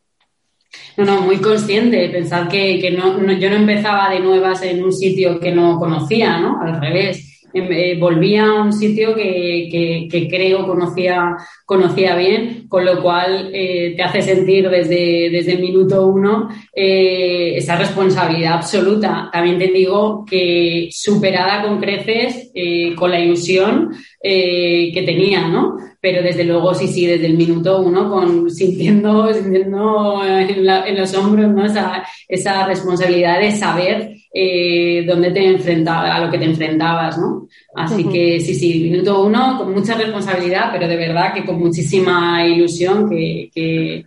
No, no, muy consciente. Pensar que, que no, yo no empezaba de nuevas en un sitio que no conocía, ¿no? Al revés. Em, eh, volvía a un sitio que, que, creo conocía, conocía bien, con lo cual eh, te hace sentir desde, desde el minuto uno eh, esa responsabilidad absoluta. También te digo que superada con creces, con la ilusión que tenía, ¿no? Pero desde luego sí, sí, desde el minuto uno, con, sintiendo, sintiendo en, los hombros ¿no? esa, esa responsabilidad de saber eh, dónde te enfrentabas, a lo que te enfrentabas, ¿no? Así que sí, sí, minuto uno, con mucha responsabilidad, pero de verdad que con muchísima ilusión, que, que,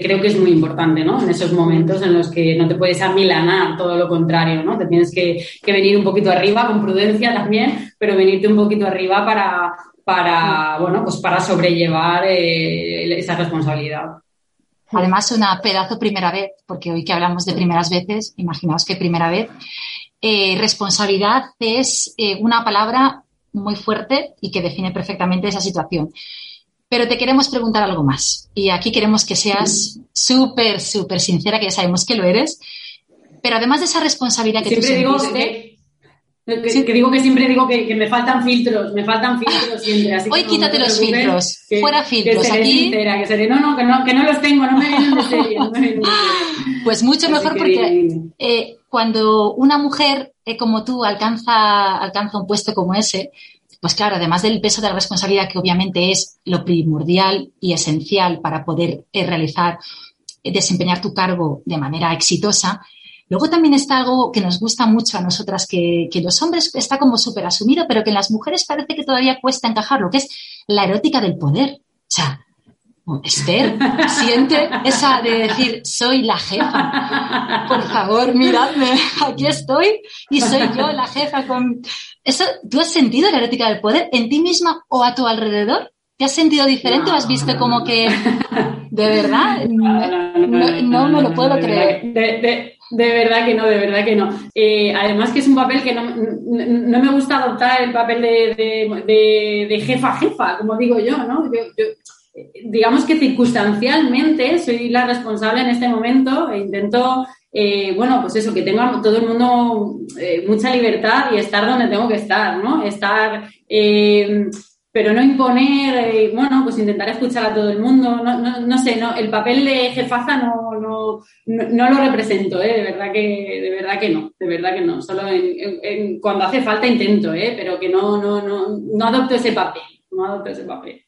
creo que es muy importante, ¿no? En esos momentos en los que no te puedes amilanar, todo lo contrario, ¿no? Te tienes que, que venir un poquito arriba, con prudencia también, pero venirte un poquito arriba para, para, bueno, pues para sobrellevar eh, esa responsabilidad. Además, una pedazo primera vez, porque hoy que hablamos de primeras veces, imaginaos que primera vez, eh, responsabilidad es eh, una palabra muy fuerte y que define perfectamente esa situación. Pero te queremos preguntar algo más. Y aquí queremos que seas súper, súper sincera, que ya sabemos que lo eres. Pero además de esa responsabilidad que Siempre tú sentiste, que, digo que siempre digo que, me faltan filtros, me faltan filtros siempre. Así Hoy quítate los filtros, fuera filtros. Aquí... no, no, que no, que no los tengo, no me vienen de serie. Pues mucho mejor porque eh, cuando una mujer eh, como tú alcanza, alcanza un puesto como ese, pues claro, además del peso de la responsabilidad que obviamente es lo primordial y esencial para poder eh, realizar, desempeñar tu cargo de manera exitosa, Luego también está algo que nos gusta mucho a nosotras, que, los hombres está como súper asumido, pero que en las mujeres parece que todavía cuesta encajarlo, que es la erótica del poder. O sea, Esther, siente esa de decir, soy la jefa. Por favor, miradme, aquí estoy y soy yo la jefa con... Eso, ¿Tú has sentido la erótica del poder en ti misma o a tu alrededor? ¿Te has sentido diferente o has visto como que, de verdad, no, me lo puedo creer? Verdad que no, de verdad que no. Eh, además que es un papel que no, no, me gusta adoptar el papel de, de, jefa jefa, como digo yo, ¿no? digamos que circunstancialmente soy la responsable en este momento e intento, eh, bueno, pues eso, que tenga todo el mundo eh, mucha libertad y estar donde tengo que estar, ¿no? Estar pero no imponer, eh, bueno, pues intentar escuchar a todo el mundo, no, no, no sé, no, el papel de jefaza no, no, no, lo represento, ¿eh? de verdad que, de verdad que no, de verdad que no, solo en, cuando hace falta intento, ¿eh? pero que no, no, no, no adopto ese papel, no adopto ese papel.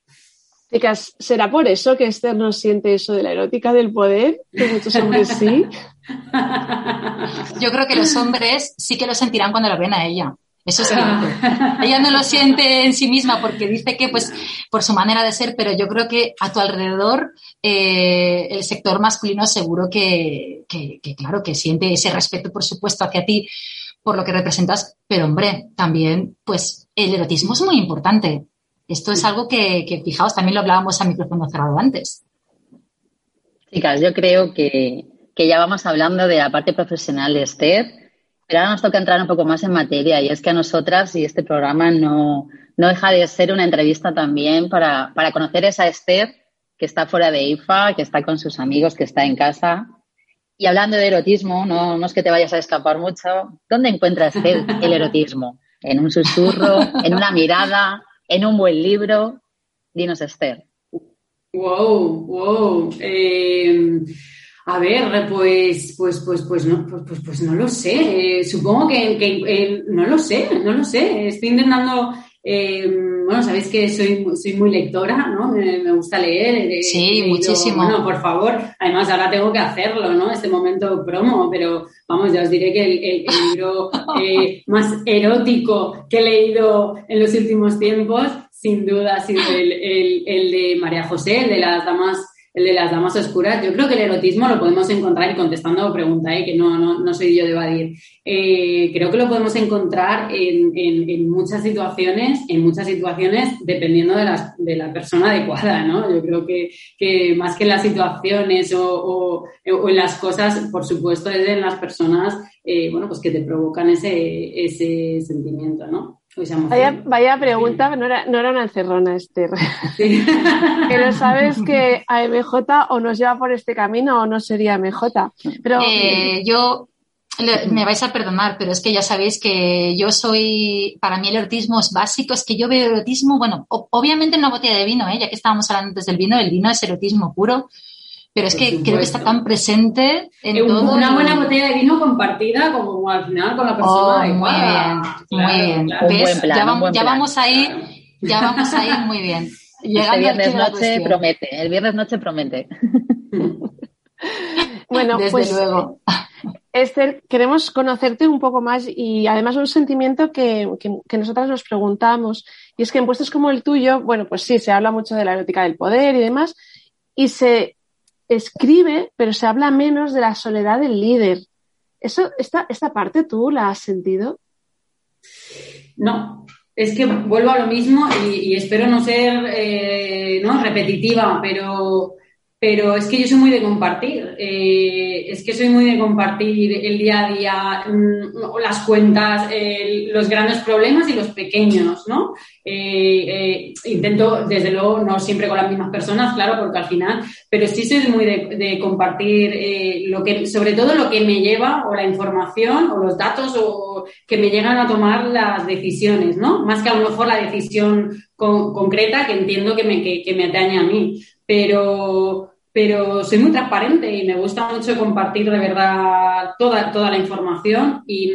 Chicas, ¿será por eso que Esther no siente eso de la erótica del poder? Que muchos hombres sí. Yo creo que los hombres sí que lo sentirán cuando lo ven a ella. Eso es cierto. Ella no lo siente en sí misma porque dice que, pues, por su manera de ser, pero yo creo que a tu alrededor eh, el sector masculino seguro que, que, claro, que siente ese respeto, por supuesto, hacia ti por lo que representas, pero hombre, también, pues, el erotismo es muy importante. Esto es algo que, que fijaos, también lo hablábamos a micrófono cerrado antes. Chicas, yo creo que, que ya vamos hablando de la parte profesional de Esther pero ahora nos toca entrar un poco más en materia y es que a nosotras y este programa no, no deja de ser una entrevista también para, para conocer esa Esther que está fuera de IFA, que está con sus amigos, que está en casa. Y hablando de erotismo, no, no es que te vayas a escapar mucho, ¿dónde encuentras el, el erotismo? ¿En un susurro? ¿En una mirada? ¿En un buen libro? Dinos, Esther. Wow, wow. Eh, a ver, pues, pues, pues, pues no, pues, pues, pues no lo sé. Eh, supongo que, que no lo sé, no lo sé. Estoy intentando, eh, bueno, sabéis que soy, soy muy lectora, ¿no? Me, gusta leer. sí, muchísimo. Bueno, por favor. Además, ahora tengo que hacerlo, ¿no? Este momento promo, pero vamos, ya os diré que el, libro eh, más erótico que he leído en los últimos tiempos, sin duda, ha sido el, el de María José, el de las damas el de las damas oscuras. Yo creo que el erotismo lo podemos encontrar, y contestando pregunta, ¿eh? que no, no, no, soy yo de evadir, eh, creo que lo podemos encontrar en, en, muchas situaciones, en muchas situaciones dependiendo de, las, de la persona adecuada, ¿no? Yo creo que, que más que en las situaciones o, o, en las cosas, por supuesto, es en las personas, eh, bueno, pues que te provocan ese, ese sentimiento, ¿no? Vaya, vaya, pregunta, no era, no era una encerrona, Esther. Sí. Pero sabes que a MJ o nos lleva por este camino o no sería MJ. Pero eh, yo me vais a perdonar, pero es que ya sabéis que yo soy, para mí el erotismo es básico, es que yo veo erotismo, bueno, obviamente en una botella de vino, ¿eh? ya que estábamos hablando antes del vino, el vino es erotismo puro, pero es que creo que está tan presente en eh, todo. Una buena botella de vino compartida como al final con la persona. Oh, muy bien, muy bien. ¿Ves? ya, vamos, ya vamos ahí, ya vamos ahí muy bien. Este viernes noche promete, el viernes noche promete. bueno, Desde pues luego. Esther, queremos conocerte un poco más y además un sentimiento que, que, que, nosotras nos preguntamos, y es que en puestos como el tuyo, bueno, pues sí, se habla mucho de la erótica del poder y demás, y se escribe, pero se habla menos de la soledad del líder. Eso, esta, esta parte tú la has sentido? No, es que vuelvo a lo mismo y, espero no ser eh, ¿no? repetitiva, pero pero es que yo soy muy de compartir, eh, es que soy muy de compartir el día a día, mm, las cuentas, los grandes problemas y los pequeños, ¿no? Eh, eh, intento, desde luego, no siempre con las mismas personas, claro, porque al final, pero sí soy muy de, compartir lo que, sobre todo lo que me lleva o la información o los datos o que me llegan a tomar las decisiones, ¿no? Más que a lo mejor la decisión concreta que entiendo que me, que me atañe a mí pero, pero soy muy transparente y me gusta mucho compartir de verdad toda, toda la información y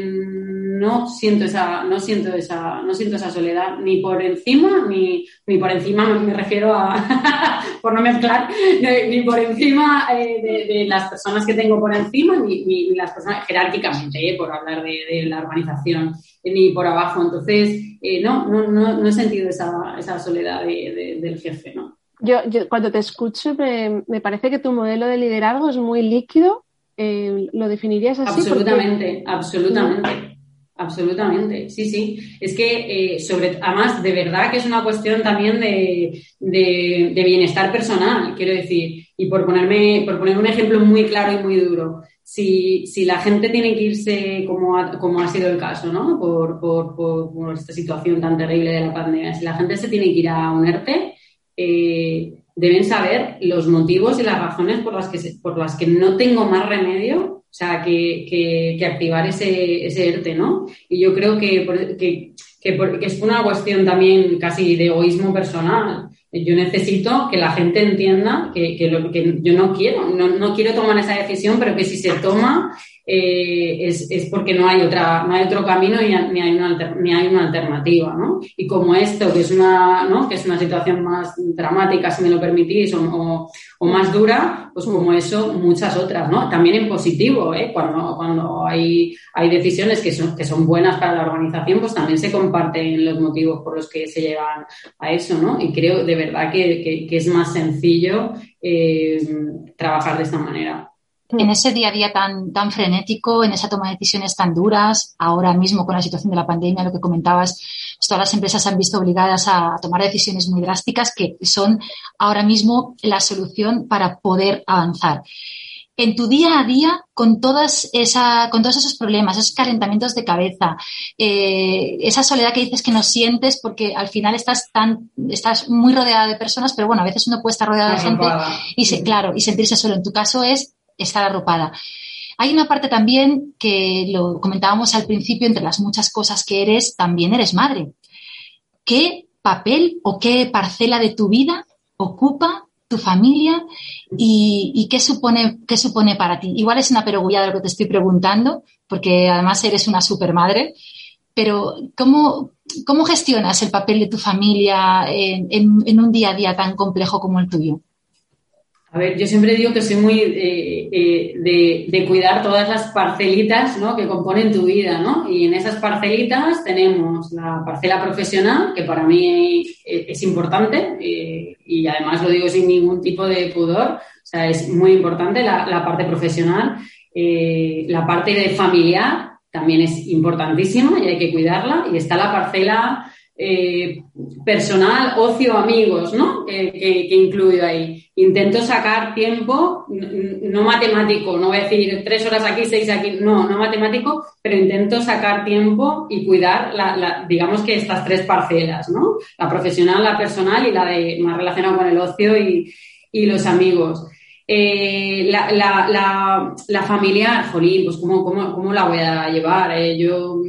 no siento esa, no siento esa, no siento esa soledad ni por encima, ni, ni por encima me refiero a, por no mezclar, ni, por encima eh, de, las personas que tengo por encima, ni, ni, las personas jerárquicamente, eh, por hablar de, la organización, ni por abajo. Entonces, eh, no, no, no, no, he sentido esa, esa soledad del jefe, ¿no? Yo, cuando te escucho me, parece que tu modelo de liderazgo es muy líquido. Eh, ¿Lo definirías así? Absolutamente, absolutamente. Absolutamente, sí, sí. Es que, eh, sobre, además, de verdad que es una cuestión también de, bienestar personal, quiero decir. Y por ponerme, por poner un ejemplo muy claro y muy duro, si, si la gente tiene que irse como ha, como ha sido el caso, ¿no? Por, por, por, esta situación tan terrible de la pandemia, si la gente se tiene que ir a un ERTE, eh, deben saber los motivos y las razones por las que, por las que no tengo más remedio, o sea, que, que, activar ese, ese, ERTE, ¿no? Y yo creo que, que, que, es una cuestión también casi de egoísmo personal. Yo necesito que la gente entienda que, que, yo no quiero, no, no, quiero tomar esa decisión, pero que si se toma eh, es, es, porque no hay otra, no hay otro camino y ni hay una, ni hay una alternativa, ¿no? Y como esto, que es una, ¿no? que es una situación más dramática, si me lo permitís, o, o, más dura, pues como eso, muchas otras, ¿no? También en positivo, ¿eh? Cuando, cuando hay, hay decisiones que son, que son buenas para la organización, pues también se comparten los motivos por los que se llegan a eso, ¿no? Y creo de verdad que, que, que es más sencillo eh, trabajar de esta manera en ese día a día tan, tan frenético, en esa toma de decisiones tan duras, ahora mismo con la situación de la pandemia, lo que comentabas, pues todas las empresas se han visto obligadas a, tomar decisiones muy drásticas que son ahora mismo la solución para poder avanzar. En tu día a día, con, todas esa, con todos esos problemas, esos calentamientos de cabeza, eh, esa soledad que dices que no sientes porque al final estás tan, estás muy rodeada de personas, pero bueno, a veces uno puede estar rodeado de gente y se, claro, y sentirse solo. En tu caso es estar arropada. Hay una parte también que lo comentábamos al principio, entre las muchas cosas que eres, también eres madre. ¿Qué papel o qué parcela de tu vida ocupa tu familia y, qué, supone, qué supone para ti? Igual es una perogullada lo que te estoy preguntando, porque además eres una supermadre, pero ¿cómo, cómo gestionas el papel de tu familia en un día a día tan complejo como el tuyo? A ver, yo siempre digo que soy muy eh, eh, de, cuidar todas las parcelitas ¿no? que componen tu vida, ¿no? Y en esas parcelitas tenemos la parcela profesional, que para mí es importante, eh, y además lo digo sin ningún tipo de pudor, o sea, es muy importante la, la parte profesional. la parte de familiar también es importantísima y hay que cuidarla. Y está la parcela eh, personal, ocio, amigos, ¿no? Que, que, incluyo ahí. Intento sacar tiempo, no matemático, no voy a decir tres horas aquí, seis aquí, no, no matemático, pero intento sacar tiempo y cuidar, la, digamos que estas tres parcelas, ¿no? La profesional, la personal y la de más relacionada con el ocio y, los amigos. Eh, la, la, la, familiar, jolín, pues ¿cómo, cómo, cómo la voy a llevar? Eh, yo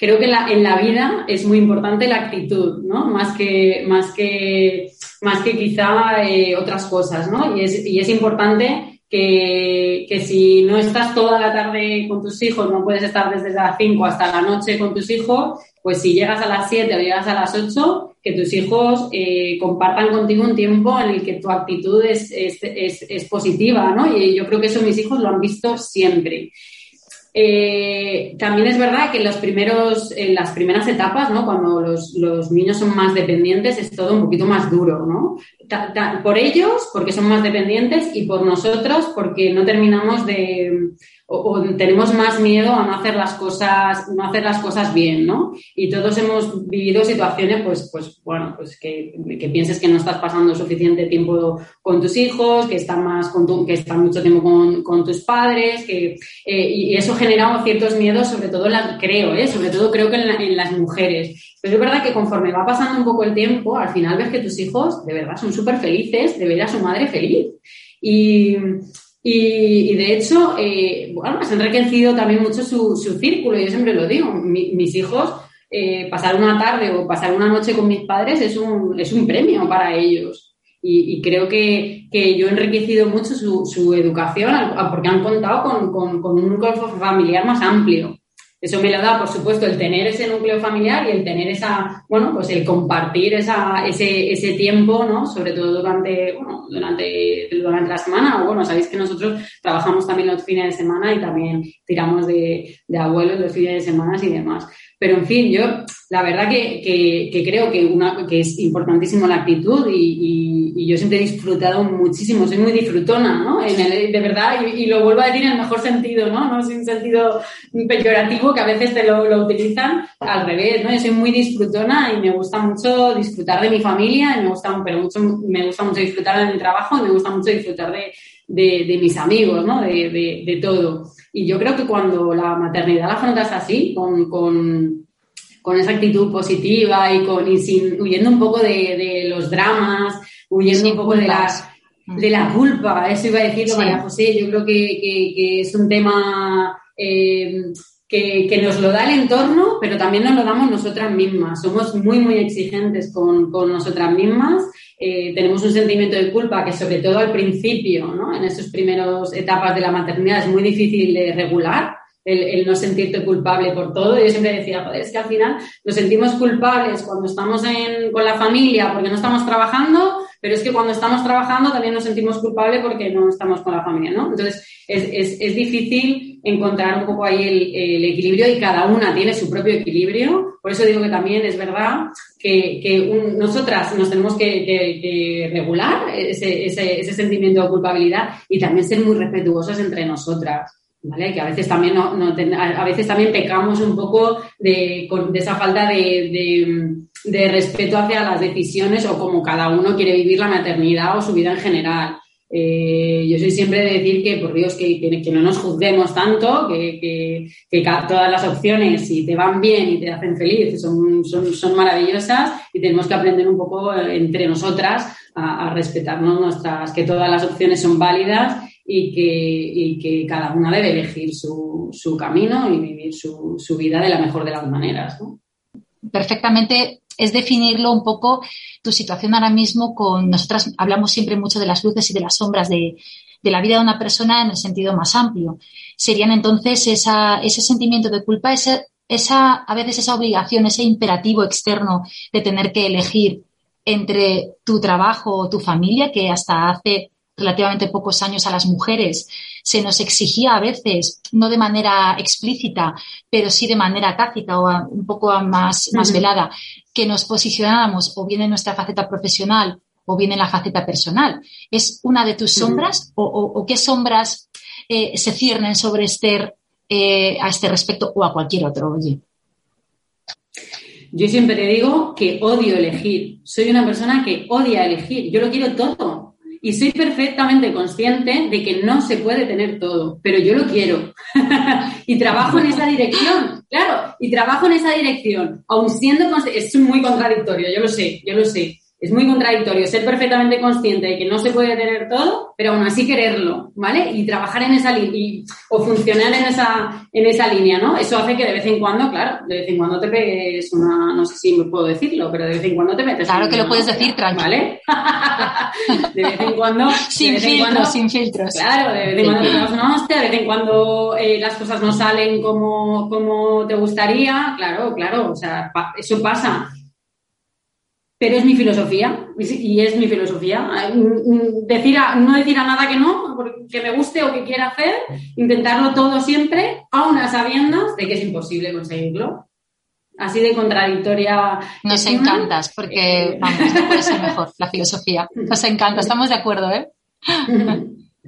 creo que en la vida es muy importante la actitud, ¿no? Más que, más que, más que quizá eh, otras cosas, ¿no? Y es, importante que, que, si no estás toda la tarde con tus hijos, no puedes estar desde las 5 hasta la noche con tus hijos, pues si llegas a las 7 o llegas a las 8, que tus hijos eh, compartan contigo un tiempo en el que tu actitud es, es, es, es positiva, ¿no? Y yo creo que eso mis hijos lo han visto siempre. Eh, también es verdad que en, los primeros, en las primeras etapas, ¿no? cuando los, los, niños son más dependientes, es todo un poquito más duro. ¿no? por ellos, porque son más dependientes, y por nosotros, porque no terminamos de, o, tenemos más miedo a no hacer las cosas, no hacer las cosas bien, ¿no? Y todos hemos vivido situaciones, pues, pues bueno, pues que, que pienses que no estás pasando suficiente tiempo con tus hijos, que están más con tu, que están mucho tiempo con, con tus padres, que, eh, y eso genera ciertos miedos, sobre todo, la, creo, ¿eh? Sobre todo creo que en, en las mujeres. Pero es verdad que conforme va pasando un poco el tiempo, al final ves que tus hijos de verdad son súper felices de ver a su madre feliz. Y, y, de hecho, eh, bueno, has enriquecido también mucho su, su, círculo, yo siempre lo digo, mis hijos, eh, pasar una tarde o pasar una noche con mis padres es un, es un premio para ellos. Y, creo que, que, yo he enriquecido mucho su, su educación porque han contado con, con, con un núcleo familiar más amplio. Eso me lo da, por supuesto, el tener ese núcleo familiar y el tener esa, bueno, pues el compartir esa, ese, ese tiempo, ¿no? Sobre todo durante, bueno, durante, durante la semana. Bueno, sabéis que nosotros trabajamos también los fines de semana y también tiramos de, de abuelos los fines de semana y demás. Pero en fin, yo la verdad que, que, creo que, una, que es importantísimo la actitud y, y, yo siempre he disfrutado muchísimo, soy muy disfrutona, ¿no? En el, de verdad, y, lo vuelvo a decir en el mejor sentido, ¿no? No sin sentido peyorativo que a veces te lo, lo, utilizan al revés, ¿no? Yo soy muy disfrutona y me gusta mucho disfrutar de mi familia, y me gusta, pero mucho, me gusta mucho disfrutar de mi trabajo y me gusta mucho disfrutar de, de, de mis amigos, ¿no? De, de todo. Y yo creo que cuando la maternidad la afrontas así, con, con, con esa actitud positiva y, con, y sin, huyendo un poco de, de los dramas, huyendo un poco de la, de la culpa, eso iba a decirlo sí. María José, yo creo que, que, que es un tema eh, que, que, nos lo da el entorno, pero también nos lo damos nosotras mismas. Somos muy, muy exigentes con, con nosotras mismas eh, tenemos un sentimiento de culpa que sobre todo al principio, ¿no? en esas primeras etapas de la maternidad es muy difícil de regular, el, el, no sentirte culpable por todo. Yo siempre decía, joder, es que al final nos sentimos culpables cuando estamos en, con la familia porque no estamos trabajando, pero es que cuando estamos trabajando también nos sentimos culpables porque no estamos con la familia, ¿no? Entonces, es, es, es difícil encontrar un poco ahí el, equilibrio y cada una tiene su propio equilibrio. Por eso digo que también es verdad que, que nosotras nos tenemos que regular ese, ese, ese, sentimiento de culpabilidad y también ser muy respetuosas entre nosotras. ¿Vale? Que a veces también no, no a veces también pecamos un poco de, de esa falta de, de, de respeto hacia las decisiones o como cada uno quiere vivir la maternidad o su vida en general. Eh, yo soy siempre de decir que, por Dios, que, que, que no nos juzguemos tanto, que, que, todas las opciones, si te van bien y te hacen feliz, son, son, son maravillosas y tenemos que aprender un poco entre nosotras a, a, respetarnos nuestras, que todas las opciones son válidas y que, y que cada una debe elegir su, su camino y vivir su, su, vida de la mejor de las maneras. Perfectamente es definirlo un poco tu situación ahora mismo con nosotras hablamos siempre mucho de las luces y de las sombras de, de la vida de una persona en el sentido más amplio. Serían entonces esa, ese sentimiento de culpa, ese, esa, a veces esa obligación, ese imperativo externo de tener que elegir entre tu trabajo o tu familia, que hasta hace relativamente pocos años a las mujeres, se nos exigía a veces, no de manera explícita, pero sí de manera tácita o un poco más, más velada, que nos posicionáramos o bien en nuestra faceta profesional o bien en la faceta personal. ¿Es una de tus sombras o, qué sombras eh, se ciernen sobre Esther eh, a este respecto o a cualquier otro? Oye. Yo siempre te digo que odio elegir. Soy una persona que odia elegir. Yo lo quiero todo. Y soy perfectamente consciente de que no se puede tener todo, pero yo lo quiero. y trabajo en esa dirección, claro, y trabajo en esa dirección, aun siendo es muy contradictorio, yo lo sé, yo lo sé es muy contradictorio ser perfectamente consciente de que no se puede tener todo, pero aún así quererlo, ¿vale? Y trabajar en esa línea, o funcionar en esa, en esa línea, ¿no? Eso hace que de vez en cuando, claro, de vez en cuando te pegues una, no sé si me puedo decirlo, pero de vez en cuando te metes. Claro que lo puedes decir, tranquilo. ¿Vale? de vez en cuando. sin filtros, sin filtros. Claro, de vez en cuando te das una hostia, de vez en cuando eh, las cosas no salen como, como te gustaría, claro, claro, o sea, eso pasa pero es mi filosofía y es mi filosofía. Decir no decir a nada que no, que me guste o que quiera hacer, intentarlo todo siempre, aún a sabiendas de que es imposible conseguirlo. Así de contradictoria. Nos encantas, porque, vamos, no puede ser mejor la filosofía. Nos encanta, estamos de acuerdo, ¿eh?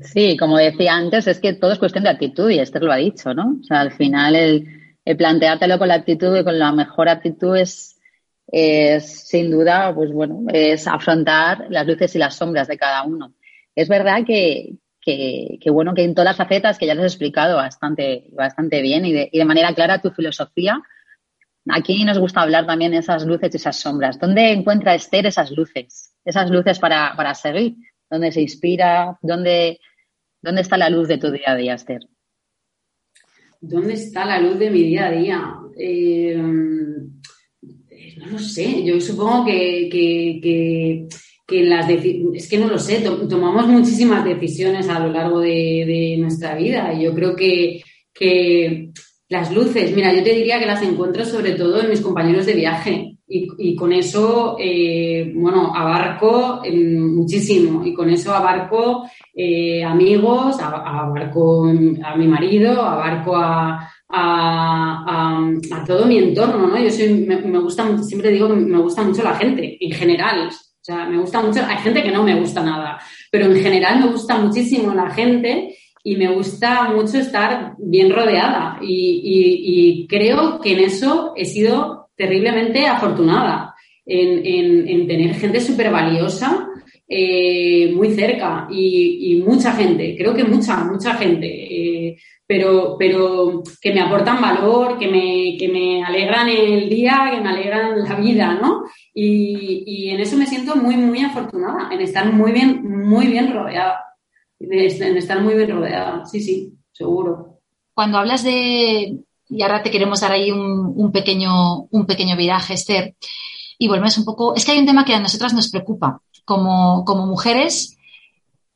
Sí, como decía antes, es que todo es cuestión de actitud y Esther lo ha dicho, ¿no? O sea, al final el, el planteártelo con la actitud y con la mejor actitud es es sin duda, pues bueno, es afrontar las luces y las sombras de cada uno. Es verdad que, que, bueno, que en todas las facetas que ya les he explicado bastante, bastante bien y de, y de manera clara tu filosofía, aquí nos gusta hablar también de esas luces y esas sombras. ¿Dónde encuentra Esther esas luces? Esas luces para, para seguir. ¿Dónde se inspira? ¿Dónde, ¿Dónde está la luz de tu día a día, Esther? ¿Dónde está la luz de mi día a día? Eh, no lo sé, yo supongo que, que, que, las es que no lo sé, tomamos muchísimas decisiones a lo largo de, nuestra vida y yo creo que, las luces, mira, yo te diría que las encuentro sobre todo en mis compañeros de viaje y, con eso, eh, bueno, abarco em, muchísimo y con eso abarco eh, amigos, abarco a mi marido, abarco a, a, todo mi entorno, ¿no? Yo soy, me, gusta, siempre digo que me gusta mucho la gente, en general. O sea, me gusta mucho, hay gente que no me gusta nada, pero en general me gusta muchísimo la gente y me gusta mucho estar bien rodeada. Y, creo que en eso he sido terriblemente afortunada, en, tener gente súper valiosa. Eh, muy cerca y, mucha gente, creo que mucha, mucha gente. Eh, pero, pero que me aportan valor, que me, que me alegran el día, que me alegran la vida, ¿no? Y, y, en eso me siento muy, muy afortunada, en estar muy bien, muy bien rodeada, en estar muy bien rodeada, sí, sí, seguro. Cuando hablas de, y ahora te queremos dar ahí un, un pequeño, un pequeño viraje, Esther, y volvemos un poco, es que hay un tema que a nosotras nos preocupa. Como, como mujeres,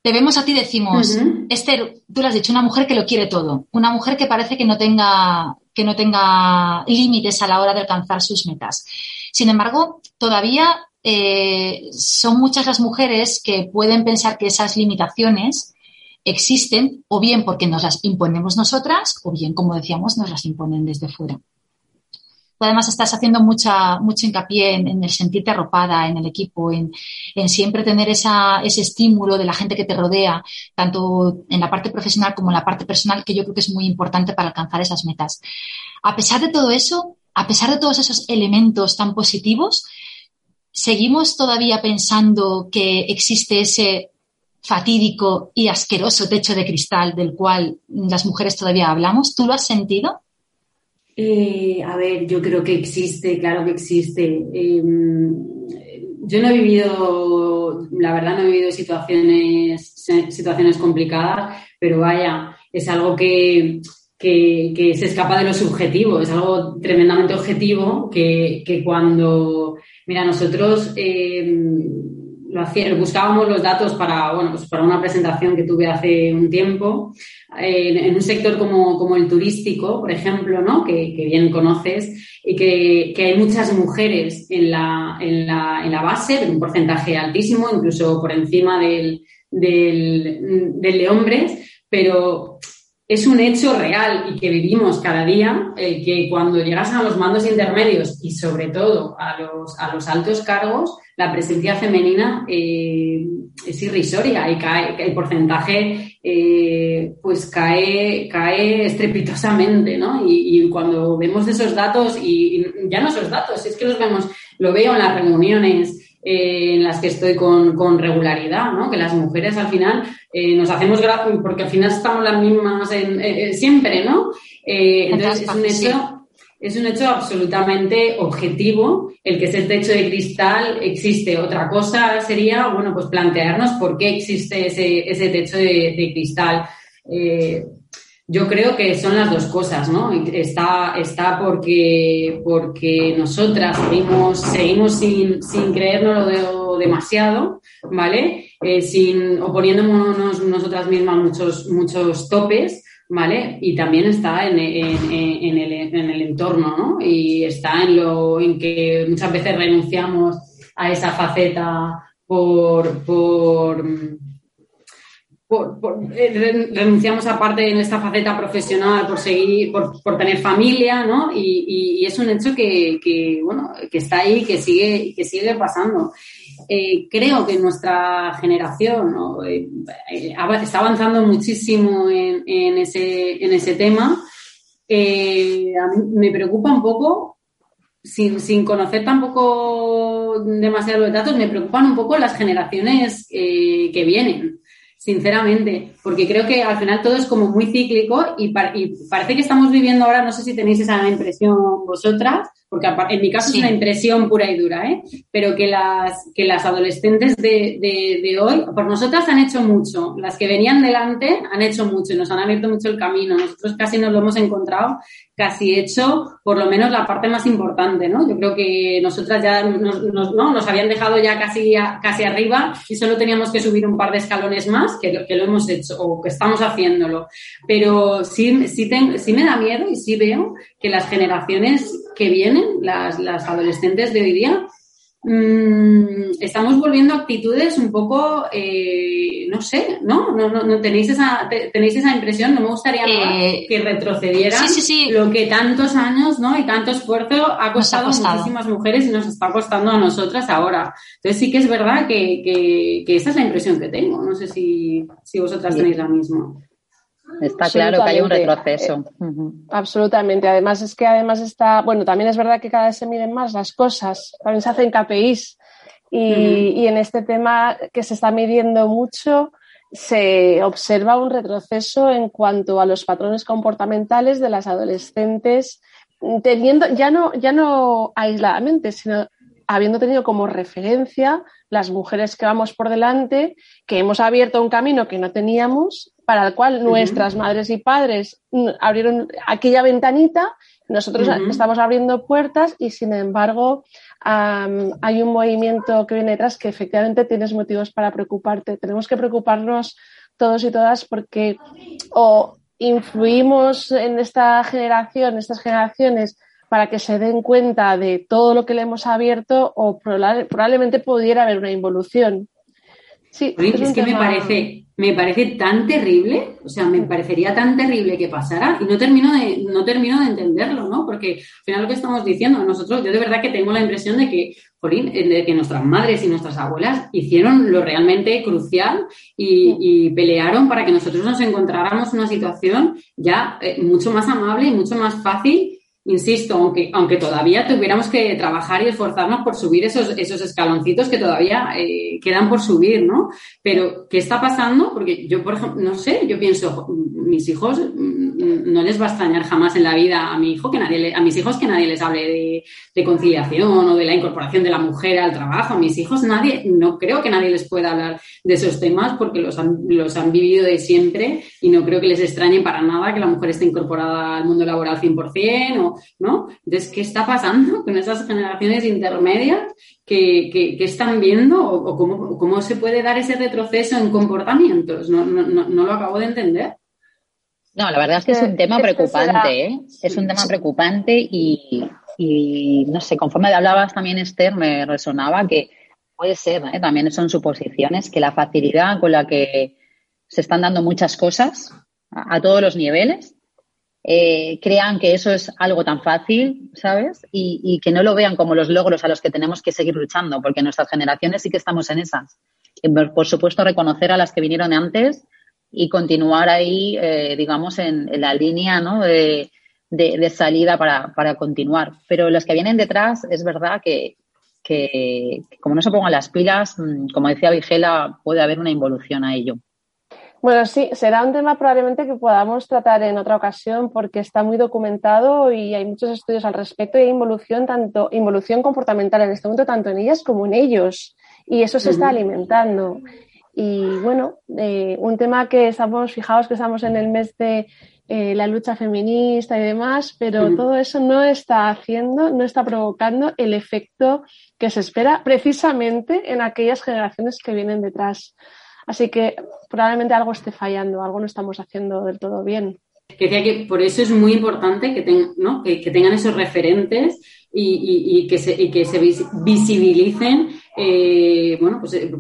te vemos a ti decimos, Esther, tú lo has dicho, una mujer que lo quiere todo, una mujer que parece que no tenga, que no tenga límites a la hora de alcanzar sus metas. Sin embargo, todavía eh, son muchas las mujeres que pueden pensar que esas limitaciones existen o bien porque nos las imponemos nosotras o bien, como decíamos, nos las imponen desde fuera además estás haciendo mucha, mucho hincapié en, el sentirte arropada en el equipo, en, siempre tener ese estímulo de la gente que te rodea, tanto en la parte profesional como en la parte personal, que yo creo que es muy importante para alcanzar esas metas. A pesar de todo eso, a pesar de todos esos elementos tan positivos, seguimos todavía pensando que existe ese fatídico y asqueroso techo de cristal del cual las mujeres todavía hablamos. ¿Tú lo has sentido? Eh, a ver, yo creo que existe, claro que existe. Em, yo no he vivido, la verdad no he vivido situaciones, situaciones complicadas, pero vaya, es algo que, que, se escapa de lo subjetivo, es algo tremendamente objetivo que, que cuando, mira, nosotros buscábamos los datos para, bueno, pues para una presentación que tuve hace un tiempo en, un sector como, el turístico, por ejemplo, ¿no? que, bien conoces, y que, hay muchas mujeres en la, en la, en la base, un porcentaje altísimo, incluso por encima del, de hombres, pero es un hecho real y que vivimos cada día, que cuando llegas a los mandos intermedios y sobre todo a los, a los altos cargos, la presencia femenina eh, es irrisoria y cae, el porcentaje eh, pues cae, cae estrepitosamente, ¿no? Y, cuando vemos esos datos, y, ya no esos datos, es que los vemos, lo veo en las reuniones, eh, en las que estoy con, con, regularidad, ¿no? Que las mujeres al final eh, nos hacemos gracia porque al final estamos las mismas en, eh, siempre, ¿no? entonces es un hecho. Es un hecho absolutamente objetivo el que ese techo de cristal existe. Otra cosa sería, bueno, pues plantearnos por qué existe ese, ese techo de, de cristal. Yo creo que son las dos cosas, ¿no? Está, está porque, porque nosotras seguimos, seguimos sin, sin creérnoslo demasiado, ¿vale? Eh, sin, oponiéndonos nosotras mismas muchos, muchos topes, ¿vale? Y también está en, en, en, el, en el entorno, ¿no? Y está en lo en que muchas veces renunciamos a esa faceta por, por eh, renunciamos a parte en esta faceta profesional por seguir, por, por tener familia, ¿no? Y, y, es un hecho que, que, bueno, que está ahí, que sigue, que sigue pasando. Eh, creo que nuestra generación ¿no? eh, está avanzando muchísimo en, en, ese, en ese tema. a mí me preocupa un poco, sin, sin conocer tampoco demasiado los datos, me preocupan un poco las generaciones que vienen sinceramente, porque creo que al final todo es como muy cíclico y, parece que estamos viviendo ahora, no sé si tenéis esa impresión vosotras, porque en mi caso es una impresión pura y dura, ¿eh? pero que las, que las adolescentes de, de, hoy, por nosotras han hecho mucho, las que venían delante han hecho mucho y nos han abierto mucho el camino, nosotros casi nos lo hemos encontrado casi hecho por lo menos la parte más importante, ¿no? Yo creo que nosotras ya nos, ¿no? nos habían dejado ya casi, casi arriba y solo teníamos que subir un par de escalones más, que, que lo hemos hecho o que estamos haciéndolo. Pero sí, sí, sí me da miedo y sí veo que las generaciones que vienen, las, las adolescentes de hoy día, Mm, estamos volviendo a actitudes un poco, eh, no sé, ¿no? No, no, tenéis esa tenéis esa impresión. No me gustaría eh, que retrocediera lo que tantos años, ¿no? Y tanto esfuerzo ha costado, a muchísimas mujeres y nos está costando a nosotras ahora. Entonces sí que es verdad que, que, que esa es la impresión que tengo. No sé si, si vosotras tenéis la misma. Está claro que hay un retroceso. Eh, absolutamente. Además es que además está, bueno, también es verdad que cada vez se miden más las cosas, también se hacen KPIs y, en este tema que se está midiendo mucho se observa un retroceso en cuanto a los patrones comportamentales de las adolescentes teniendo ya no ya no aisladamente, sino habiendo tenido como referencia las mujeres que vamos por delante, que hemos abierto un camino que no teníamos, para el cual nuestras madres y padres abrieron aquella ventanita, nosotros estamos abriendo puertas y sin embargo hay un movimiento que viene detrás que efectivamente tienes motivos para preocuparte. Tenemos que preocuparnos todos y todas porque o influimos en esta generación, estas generaciones, para que se den cuenta de todo lo que le hemos abierto o probablemente pudiera haber una involución. Sí, es, que me parece, me parece tan terrible, o sea, me parecería tan terrible que pasara y no termino de, no termino de entenderlo, ¿no? Porque al final lo que estamos diciendo, nosotros, yo de verdad que tengo la impresión de que, de que nuestras madres y nuestras abuelas hicieron lo realmente crucial y, y pelearon para que nosotros nos encontráramos en una situación ya eh, mucho más amable y mucho más fácil insisto, aunque, aunque todavía tuviéramos que trabajar y esforzarnos por subir esos, esos escaloncitos que todavía eh, quedan por subir, ¿no? Pero, ¿qué está pasando? Porque yo, por ejemplo, no sé, yo pienso, mis hijos mm, no les va a extrañar jamás en la vida a mi hijo que nadie a mis hijos que nadie les hable de, de, conciliación o de la incorporación de la mujer al trabajo. A mis hijos nadie, no creo que nadie les pueda hablar de esos temas porque los han, los han vivido de siempre y no creo que les extrañe para nada que la mujer esté incorporada al mundo laboral 100% o ¿no? Entonces, ¿qué está pasando con esas generaciones intermedias que, que, están viendo o, cómo, cómo, se puede dar ese retroceso en comportamientos? No, no, no, lo acabo de entender. No, la verdad es que es un eh, tema preocupante, ¿eh? Es un tema preocupante y, y, no sé, conforme hablabas también, Esther, me resonaba que Puede ser, ¿eh? también son suposiciones, que la facilidad con la que se están dando muchas cosas a, todos los niveles, eh, crean que eso es algo tan fácil, ¿sabes? Y, que no lo vean como los logros a los que tenemos que seguir luchando, porque nuestras generaciones sí que estamos en esas. por supuesto, reconocer a las que vinieron antes y continuar ahí, eh, digamos, en, la línea ¿no? de, de, salida para, para, continuar. Pero los que vienen detrás, es verdad que, que, como no se pongan las pilas, mm, como decía Vigela, puede haber una involución a ello. Bueno, sí, será un tema probablemente que podamos tratar en otra ocasión porque está muy documentado y hay muchos estudios al respecto y hay involución, tanto, involución comportamental en este momento, tanto en ellas como en ellos. Y eso se está alimentando. Y bueno, eh, un tema que estamos, fijaos que estamos en el mes de eh, la lucha feminista y demás, pero todo eso no está haciendo, no está provocando el efecto que se espera precisamente en aquellas generaciones que vienen detrás. Así que probablemente algo esté fallando, algo no estamos haciendo del todo bien. Decía que por eso es muy importante que, ¿no? que, tengan esos referentes y, que, se, y que se visibilicen eh, bueno, pues eh,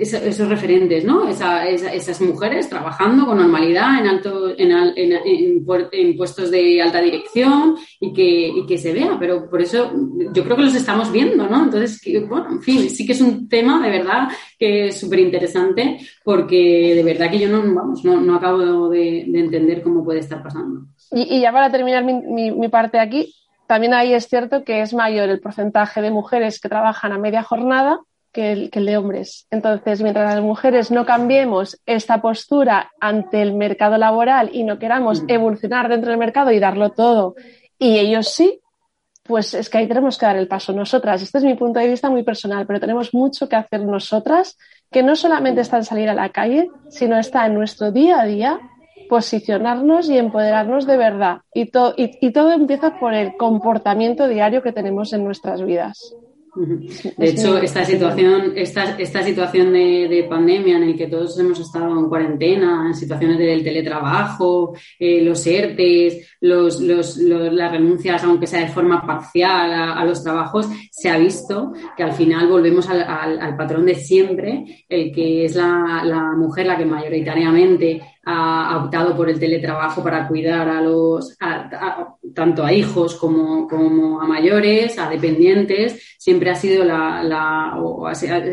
esos, referentes, ¿no? esas mujeres trabajando con normalidad en alto, en, en, puestos de alta dirección y que, y que, se vea, pero por eso yo creo que los estamos viendo, ¿no? Entonces, bueno, en fin, sí que es un tema de verdad que es súper interesante porque de verdad que yo no, vamos, no, acabo de, entender cómo puede estar pasando. Y, ya para terminar mi, mi parte aquí, también ahí es cierto que es mayor el porcentaje de mujeres que trabajan a media jornada que el, de hombres. Entonces, mientras las mujeres no cambiemos esta postura ante el mercado laboral y no queramos mm. evolucionar dentro del mercado y darlo todo, y ellos sí, pues es que ahí tenemos que dar el paso nosotras. Este es mi punto de vista muy personal, pero tenemos mucho que hacer nosotras, que no solamente está en salir a la calle, sino está en nuestro día a día posicionarnos y empoderarnos de verdad. Y, y, todo empieza por el comportamiento diario que tenemos en nuestras vidas. De hecho, esta situación, esta, esta situación de, pandemia en la que todos hemos estado en cuarentena, en situaciones del teletrabajo, eh, los ERTES, los, las renuncias, aunque sea de forma parcial a, los trabajos, se ha visto que al final volvemos al, patrón de siempre, el que es la, la mujer la que mayoritariamente ha optado por el teletrabajo para cuidar a los, tanto a hijos como, como, a mayores, a dependientes. Siempre ha sido la, la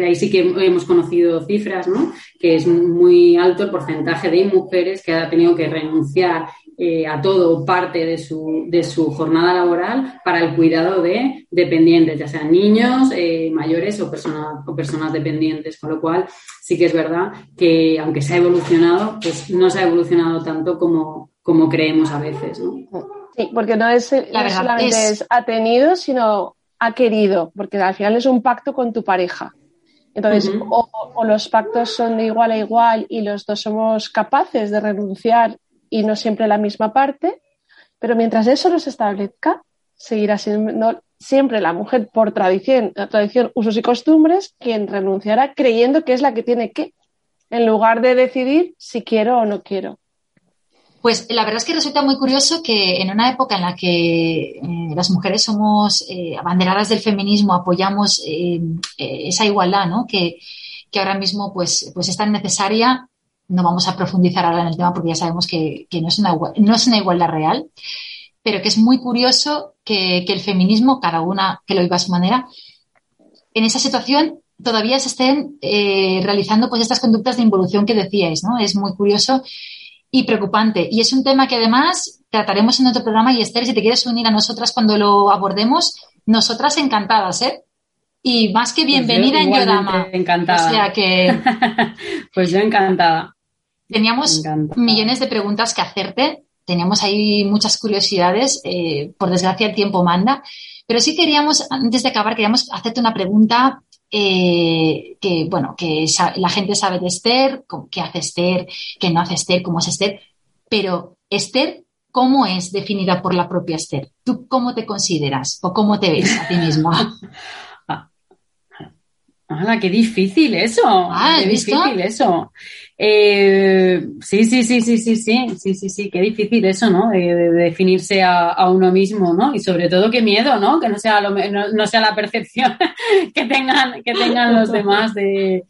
ahí sí que hemos conocido cifras, ¿no? Que es muy alto el porcentaje de mujeres que ha tenido que renunciar eh, a todo parte de su, de su jornada laboral para el cuidado de dependientes, ya sean niños, eh, mayores o personas, o personas dependientes. Con lo cual, sí que es verdad que aunque se ha evolucionado, pues no se ha evolucionado tanto como, como creemos a veces. ¿no? Sí, porque no es La solamente es... ha tenido, sino ha querido, porque al final es un pacto con tu pareja. Entonces, o, los pactos son de igual a igual y los dos somos capaces de renunciar y no siempre la misma parte, pero mientras eso no se establezca, seguirá siendo siempre la mujer por tradición, tradición, usos y costumbres quien renunciará creyendo que es la que tiene que, en lugar de decidir si quiero o no quiero. Pues la verdad es que resulta muy curioso que en una época en la que eh, las mujeres somos eh, abanderadas del feminismo, apoyamos eh, esa igualdad, ¿no? Que, que, ahora mismo pues, pues es tan necesaria, no vamos a profundizar ahora en el tema porque ya sabemos que, no, es una, no es una igualdad real, pero que es muy curioso que, el feminismo, cada una que lo viva a su manera, en esa situación todavía se estén eh, realizando pues estas conductas de involución que decíais, ¿no? Es muy curioso y preocupante. Y es un tema que además trataremos en otro programa y Esther, si te quieres unir a nosotras cuando lo abordemos, nosotras encantadas, ¿eh? Y más que pues bienvenida en Yodama. Encantada. O sea que. pues yo encantada. Teníamos millones de preguntas que hacerte. Teníamos ahí muchas curiosidades. Eh, por desgracia, el tiempo manda. Pero sí queríamos, antes de acabar, queríamos hacerte una pregunta eh, que, bueno, que la gente sabe de Esther, qué hace Esther, qué no hace Esther, cómo es Esther. Pero Esther, ¿cómo es definida por la propia Esther? ¿Tú cómo te consideras o cómo te ves a ti misma? ¡Hala, qué difícil eso! Ah, qué ¿visto? difícil eso. Eh, sí, sí, sí, sí, sí, sí, sí, sí, sí, qué difícil eso, ¿no? De, de definirse a, a, uno mismo, ¿no? Y sobre todo qué miedo, ¿no? Que no sea, lo, no, no, sea la percepción que tengan, que tengan los demás de,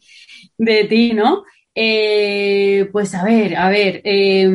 de ti, ¿no? Eh, pues a ver, a ver. Eh,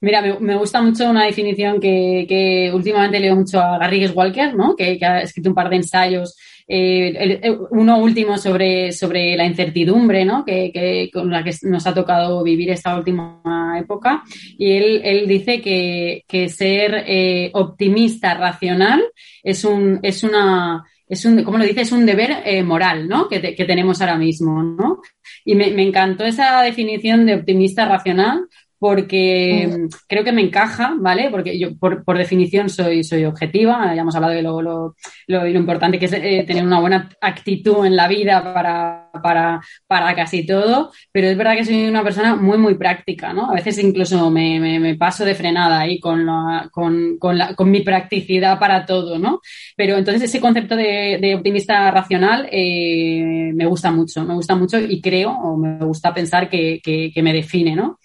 Mira, me, me, gusta mucho una definición que, que, últimamente leo mucho a Garrigues Walker, ¿no? Que, que, ha escrito un par de ensayos, eh, el, uno último sobre, sobre la incertidumbre, ¿no? Que, con la que nos ha tocado vivir esta última época. Y él, él dice que, ser eh, optimista racional es un, es una, es un, ¿cómo lo dice? Es un deber eh, moral, ¿no? Que, que, tenemos ahora mismo, ¿no? Y me, me, encantó esa definición de optimista racional porque creo que me encaja, ¿vale? Porque yo, por, por, definición, soy, soy objetiva. Ya hemos hablado de lo, lo, lo, lo importante que es eh, tener una buena actitud en la vida para, para, para, casi todo, pero es verdad que soy una persona muy, muy práctica, ¿no? A veces incluso me, me, me paso de frenada ahí con, la, con, con, la, con, mi practicidad para todo, ¿no? Pero entonces ese concepto de, de optimista racional eh, me gusta mucho, me gusta mucho y creo, o me gusta pensar que, que, que me define, ¿no?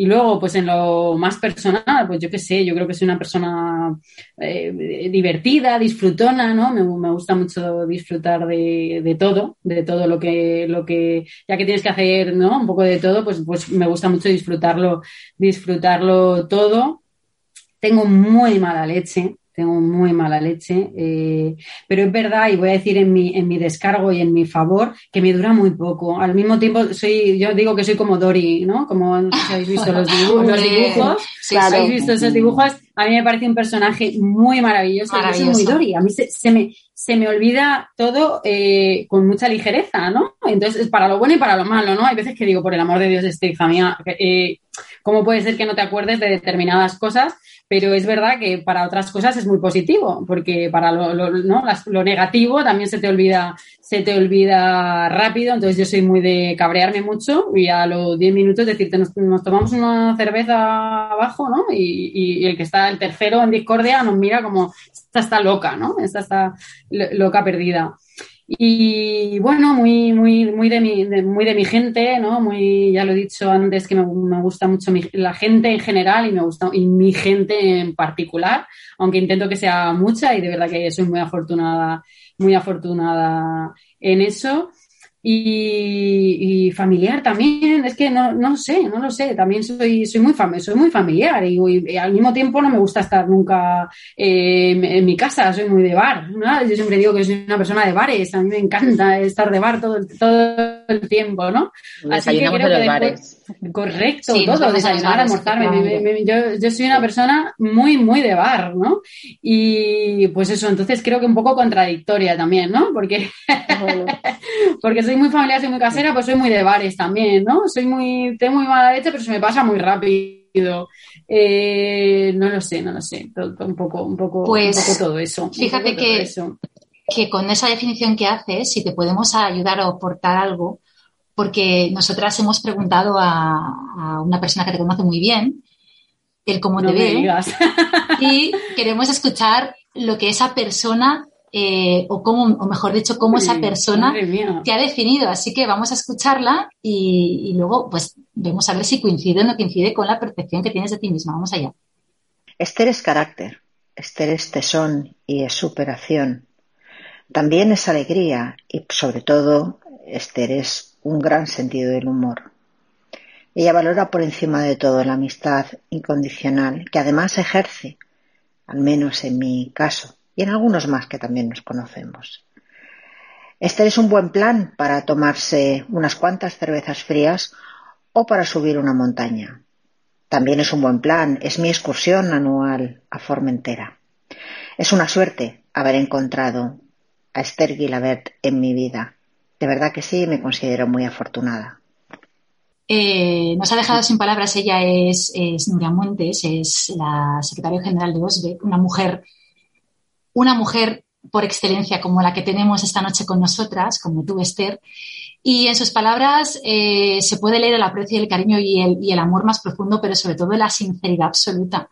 Y luego, pues en lo más personal, pues yo qué sé, yo creo que soy una persona eh, divertida, disfrutona, ¿no? Me, me, gusta mucho disfrutar de, de, todo, de todo lo que, lo que, ya que tienes que hacer, ¿no? Un poco de todo, pues, pues me gusta mucho disfrutarlo, disfrutarlo todo. Tengo muy mala leche, tengo muy mala leche, eh, pero es verdad, y voy a decir en mi, en mi descargo y en mi favor, que me dura muy poco. Al mismo tiempo, soy, yo digo que soy como Dory, ¿no? Como no sé si habéis visto los dibujos, los dibujos sí, claro. ¿habéis visto esos dibujos? A mí me parece un personaje muy maravilloso. maravilloso. Yo soy muy Dory. A mí se, se me, se me olvida todo eh, con mucha ligereza, ¿no? Entonces, es para lo bueno y para lo malo, ¿no? Hay veces que digo, por el amor de Dios, este hija mía, eh, ¿cómo puede ser que no te acuerdes de determinadas cosas? Pero es verdad que para otras cosas es muy positivo, porque para lo, ¿no? lo negativo también se te olvida, se te olvida rápido. Entonces yo soy muy de cabrearme mucho y a los 10 minutos decirte, nos, nos, tomamos una cerveza abajo, ¿no? Y, y, y, el que está el tercero en discordia nos mira como, esta está loca, ¿no? Esta está loca perdida. Y bueno, muy, muy, muy de mi, de, muy de mi gente, ¿no? Muy, ya lo he dicho antes que me, me gusta mucho la gente en general y me gusta, y mi gente en particular, aunque intento que sea mucha y de verdad que soy muy afortunada, muy afortunada en eso. Y, y, familiar también, es que no, no sé, no lo sé, también soy, soy, muy, fam soy muy familiar y, al mismo tiempo no me gusta estar nunca eh, en, en, mi casa, soy muy de bar, ¿no? yo siempre digo que soy una persona de bares, a mí me encanta estar de bar todo, todo el tiempo, ¿no? Así que creo que después. Correcto, sí, todo, desayunar, almorzar, yo, yo soy una persona muy, muy de bar, ¿no? Y pues eso, entonces creo que un poco contradictoria también, ¿no? Porque, bueno. porque soy muy familiar, soy muy casera, pues soy muy de bares también, ¿no? Soy muy, tengo muy mala leche, pero se me pasa muy rápido. Eh, no lo sé, no lo sé. Todo, un, poco, un, poco, pues, un poco todo eso. Fíjate que, eso. Que con esa definición que haces, si te podemos ayudar o aportar algo, porque nosotras hemos preguntado a, a una persona que te conoce muy bien, el cómo no te ve, y queremos escuchar lo que esa persona eh, o cómo, o mejor dicho, cómo esa persona te ha definido. Así que vamos a escucharla y, y, luego, pues, vemos a ver si coincide o no coincide con la percepción que tienes de ti misma. Vamos allá. Esther es carácter, Esther es tesón y es superación. También es alegría y, sobre todo, Esther es un gran sentido del humor. Ella valora por encima de todo la amistad incondicional, que además ejerce, al menos en mi caso, y en algunos más que también nos conocemos. Este es un buen plan para tomarse unas cuantas cervezas frías o para subir una montaña. También es un buen plan, es mi excursión anual a Formentera. Es una suerte haber encontrado a Esther Guilabert en mi vida. De verdad que sí, me considero muy afortunada. Eh, nos ha dejado sin palabras. Ella es, es Nuria Montes, es la secretaria general de OSBE, una mujer una mujer por excelencia como la que tenemos esta noche con nosotras, como tú, Esther. Y en sus palabras eh, se puede leer el aprecio y el cariño y el, amor más profundo, pero sobre todo la sinceridad absoluta.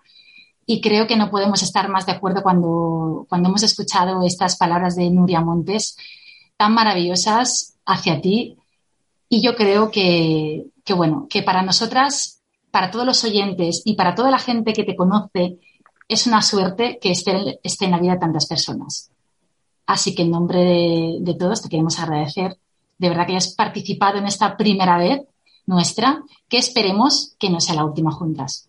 Y creo que no podemos estar más de acuerdo cuando, hemos escuchado estas palabras de Nuria Montes, tan maravillosas hacia ti y yo creo que, bueno, que para nosotras, para todos los oyentes y para toda la gente que te conoce, es una suerte que esté, en la vida de tantas personas. Así que en nombre de todos te queremos agradecer de verdad que hayas participado en esta primera vez nuestra, que esperemos que no sea la última juntas.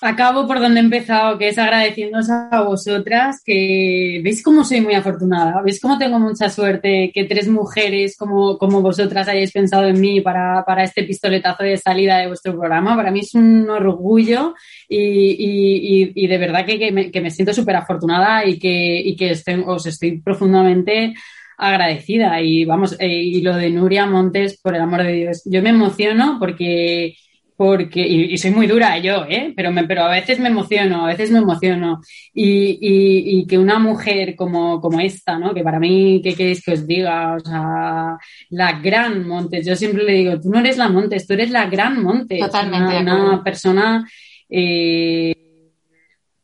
Acabo por donde he empezado, que es agradeciéndoos a vosotras, que veis cómo soy muy afortunada, veis cómo tengo mucha suerte que tres mujeres como, como vosotras hayáis pensado en mí para, para este pistoletazo de salida de vuestro programa. Para mí es un orgullo y, y, y de verdad que, que, me, que me siento súper afortunada y que, y que os estoy profundamente agradecida. Y vamos, eh, y lo de Nuria Montes, por el amor de Dios, yo me emociono porque porque, y, soy muy dura yo, ¿eh? pero, me, pero a veces me emociono, a veces me emociono. Y, y, y, que una mujer como, como esta, ¿no? que para mí, ¿qué queréis que os diga? O sea, la gran Montes, yo siempre le digo, tú no eres la Montes, tú eres la gran Montes. Totalmente. Una, una persona eh,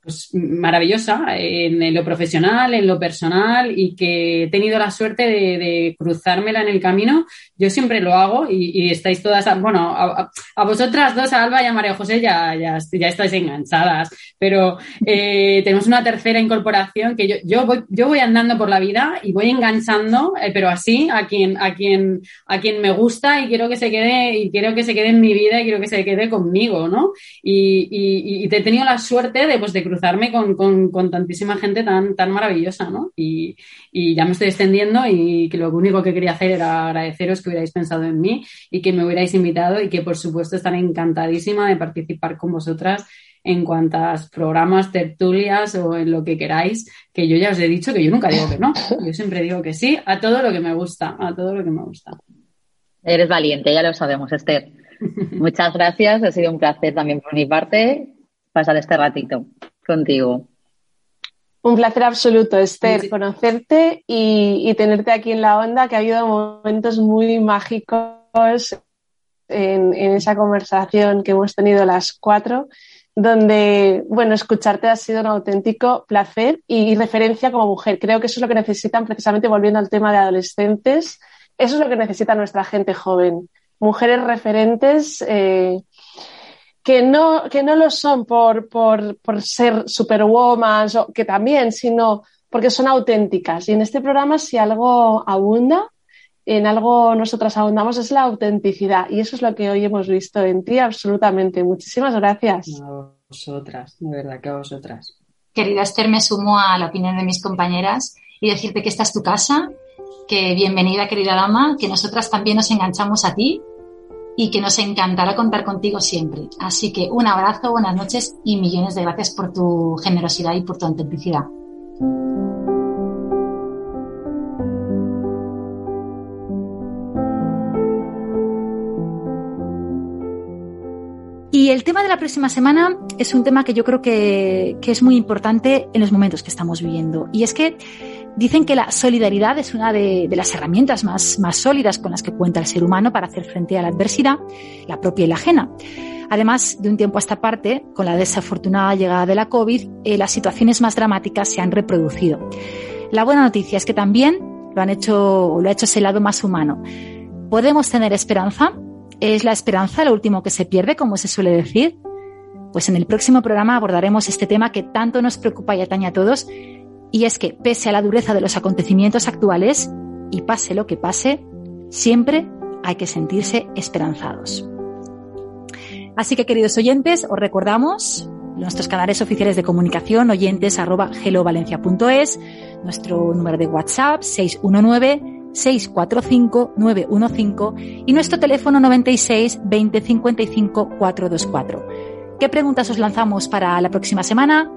pues, maravillosa en, lo profesional, en lo personal y que he tenido la suerte de, cruzármela en el camino. Yo siempre lo hago y, estáis todas, bueno, a, vosotras dos, a Alba y a María José, ya, ya, ya estáis enganchadas, pero eh, tenemos una tercera incorporación que yo, yo, voy, yo voy andando por la vida y voy enganchando, eh, pero así a quien, a, quien, a quien me gusta y quiero que se quede, y quiero que se quede en mi vida y quiero que se quede conmigo, ¿no? Y, te he tenido la suerte de, pues, de cruzarme con, con, con, tantísima gente tan, tan maravillosa, ¿no? Y, y, ya me estoy extendiendo y que lo único que quería hacer era agradeceros que hubierais pensado en mí y que me hubierais invitado y que por supuesto estaré encantadísima de participar con vosotras en cuantas programas, tertulias o en lo que queráis, que yo ya os he dicho que yo nunca digo que no, yo siempre digo que sí a todo lo que me gusta, a todo lo que me gusta. Eres valiente, ya lo sabemos, Esther. Muchas gracias, ha sido un placer también por mi parte pasar este ratito contigo. Un placer absoluto, Esther, sí. conocerte y, y, tenerte aquí en la onda, que ha habido momentos muy mágicos en, en, esa conversación que hemos tenido las cuatro, donde, bueno, escucharte ha sido un auténtico placer y, y referencia como mujer. Creo que eso es lo que necesitan, precisamente volviendo al tema de adolescentes, eso es lo que necesita nuestra gente joven. Mujeres referentes. Eh, que no, que no lo son por, por, por ser superwoman, que también, sino porque son auténticas. Y en este programa, si algo abunda, en algo nosotras abundamos, es la autenticidad. Y eso es lo que hoy hemos visto en ti, absolutamente. Muchísimas gracias. A vosotras, de verdad que a vosotras. Querida Esther, me sumo a la opinión de mis compañeras y decirte que esta es tu casa, que bienvenida, querida dama, que nosotras también nos enganchamos a ti y que nos encantará contar contigo siempre. Así que un abrazo, buenas noches y millones de gracias por tu generosidad y por tu autenticidad. Y el tema de la próxima semana es un tema que yo creo que, que, es muy importante en los momentos que estamos viviendo. Y es que dicen que la solidaridad es una de, las herramientas más, más sólidas con las que cuenta el ser humano para hacer frente a la adversidad, la propia y la ajena. Además, de un tiempo a esta parte, con la desafortunada llegada de la COVID, eh, las situaciones más dramáticas se han reproducido. La buena noticia es que también lo han hecho, lo ha hecho ese lado más humano. Podemos tener esperanza, ¿Es la esperanza lo último que se pierde, como se suele decir? Pues en el próximo programa abordaremos este tema que tanto nos preocupa y atañe a todos, y es que, pese a la dureza de los acontecimientos actuales, y pase lo que pase, siempre hay que sentirse esperanzados. Así que, queridos oyentes, os recordamos nuestros canales oficiales de comunicación, oyentes nuestro número de WhatsApp 619 645-915 y nuestro teléfono 96 20 55 424. ¿Qué preguntas os lanzamos para la próxima semana?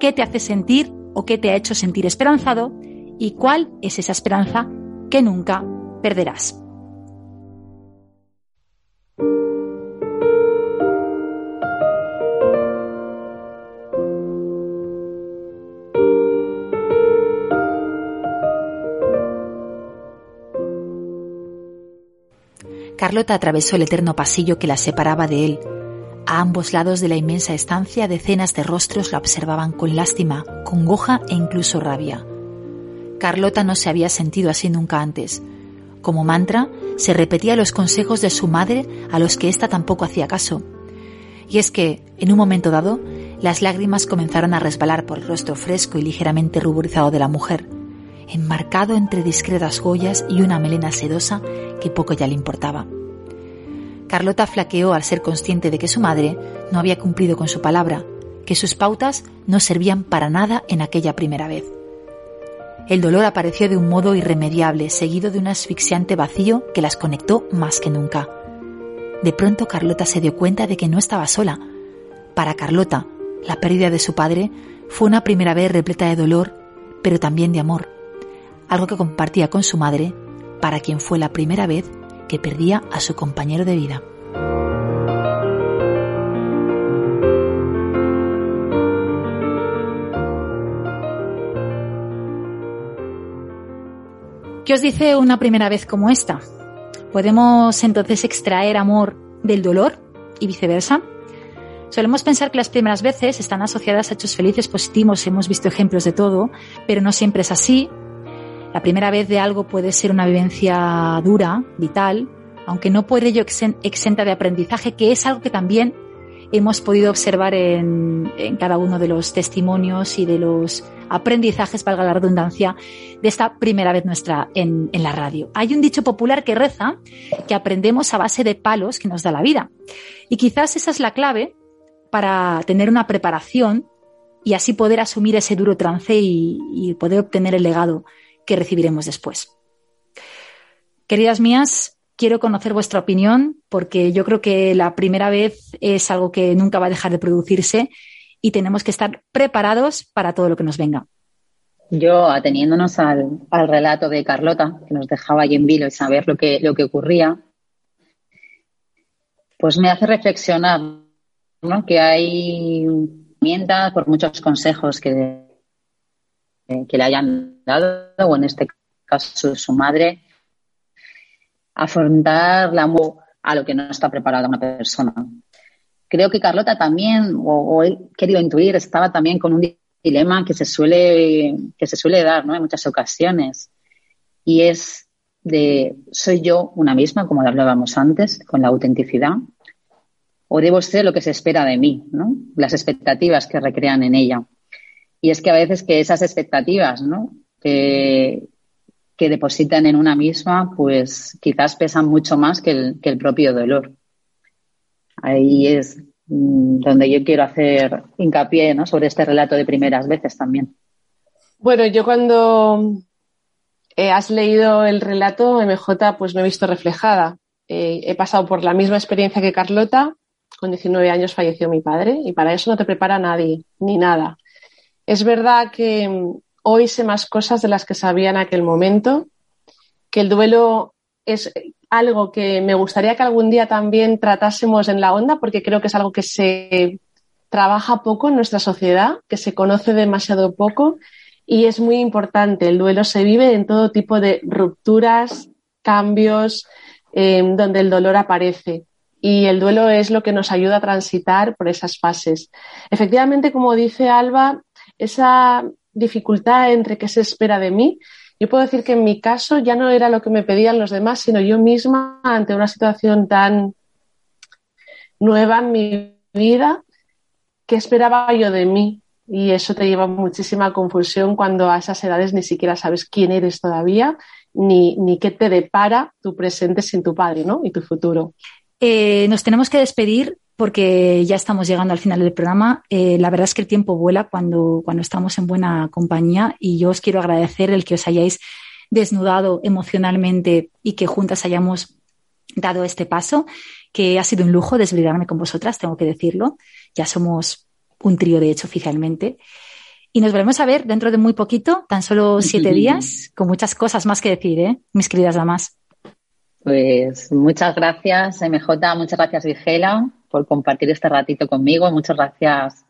¿Qué te hace sentir o qué te ha hecho sentir esperanzado? ¿Y cuál es esa esperanza que nunca perderás? Carlota atravesó el eterno pasillo que la separaba de él. A ambos lados de la inmensa estancia decenas de rostros la observaban con lástima, congoja e incluso rabia. Carlota no se había sentido así nunca antes. Como mantra, se repetía los consejos de su madre a los que ésta tampoco hacía caso. Y es que, en un momento dado, las lágrimas comenzaron a resbalar por el rostro fresco y ligeramente ruborizado de la mujer, enmarcado entre discretas joyas y una melena sedosa que poco ya le importaba. Carlota flaqueó al ser consciente de que su madre no había cumplido con su palabra, que sus pautas no servían para nada en aquella primera vez. El dolor apareció de un modo irremediable, seguido de un asfixiante vacío que las conectó más que nunca. De pronto Carlota se dio cuenta de que no estaba sola. Para Carlota, la pérdida de su padre fue una primera vez repleta de dolor, pero también de amor, algo que compartía con su madre, para quien fue la primera vez que perdía a su compañero de vida. ¿Qué os dice una primera vez como esta? ¿Podemos entonces extraer amor del dolor y viceversa? Solemos pensar que las primeras veces están asociadas a hechos felices positivos, hemos visto ejemplos de todo, pero no siempre es así. La primera vez de algo puede ser una vivencia dura, vital, aunque no por ello exenta de aprendizaje, que es algo que también hemos podido observar en, cada uno de los testimonios y de los aprendizajes, valga la redundancia, de esta primera vez nuestra en, la radio. Hay un dicho popular que reza que aprendemos a base de palos que nos da la vida. Y quizás esa es la clave para tener una preparación y así poder asumir ese duro trance y poder obtener el legado que recibiremos después. Queridas mías, quiero conocer vuestra opinión porque yo creo que la primera vez es algo que nunca va a dejar de producirse y tenemos que estar preparados para todo lo que nos venga. Yo, ateniéndonos al, relato de Carlota, que nos dejaba ahí en vilo y saber lo que, lo que ocurría, pues me hace reflexionar que hay herramientas por muchos consejos que, que le hayan dado, o en este caso su madre, afrontar la a lo que no está preparada una persona. Creo que Carlota también, o, he querido intuir, estaba también con un dilema que se suele, que se suele dar en muchas ocasiones. Y es de, ¿soy yo una misma, como hablábamos antes, con la autenticidad? ¿O debo ser lo que se espera de mí, ¿no? las expectativas que recrean en ella? Y es que a veces que esas expectativas, ¿no? Que, depositan en una misma, pues quizás pesan mucho más que el, que el propio dolor. Ahí es mm, donde yo quiero hacer hincapié ¿no? sobre este relato de primeras veces también. Bueno, yo cuando eh, has leído el relato, MJ, pues me he visto reflejada. Eh, he pasado por la misma experiencia que Carlota. Con 19 años falleció mi padre y para eso no te prepara nadie, ni nada. Es verdad que hoy sé más cosas de las que sabía en aquel momento, que el duelo es algo que me gustaría que algún día también tratásemos en la onda, porque creo que es algo que se trabaja poco en nuestra sociedad, que se conoce demasiado poco y es muy importante. El duelo se vive en todo tipo de rupturas, cambios, eh, donde el dolor aparece. Y el duelo es lo que nos ayuda a transitar por esas fases. Efectivamente, como dice Alba, esa dificultad entre qué se espera de mí. Yo puedo decir que en mi caso ya no era lo que me pedían los demás, sino yo misma ante una situación tan nueva en mi vida, ¿qué esperaba yo de mí? Y eso te lleva muchísima confusión cuando a esas edades ni siquiera sabes quién eres todavía, ni, ni qué te depara tu presente sin tu padre, ¿no? Y tu futuro. Eh, nos tenemos que despedir porque ya estamos llegando al final del programa. Eh, la verdad es que el tiempo vuela cuando, cuando estamos en buena compañía y yo os quiero agradecer el que os hayáis desnudado emocionalmente y que juntas hayamos dado este paso, que ha sido un lujo desbrigarme con vosotras, tengo que decirlo. Ya somos un trío, de hecho, oficialmente. Y nos volvemos a ver dentro de muy poquito, tan solo siete días, con muchas cosas más que decir, ¿eh? mis queridas damas. Pues muchas gracias, MJ, muchas gracias, Vigela por compartir este ratito conmigo. Muchas gracias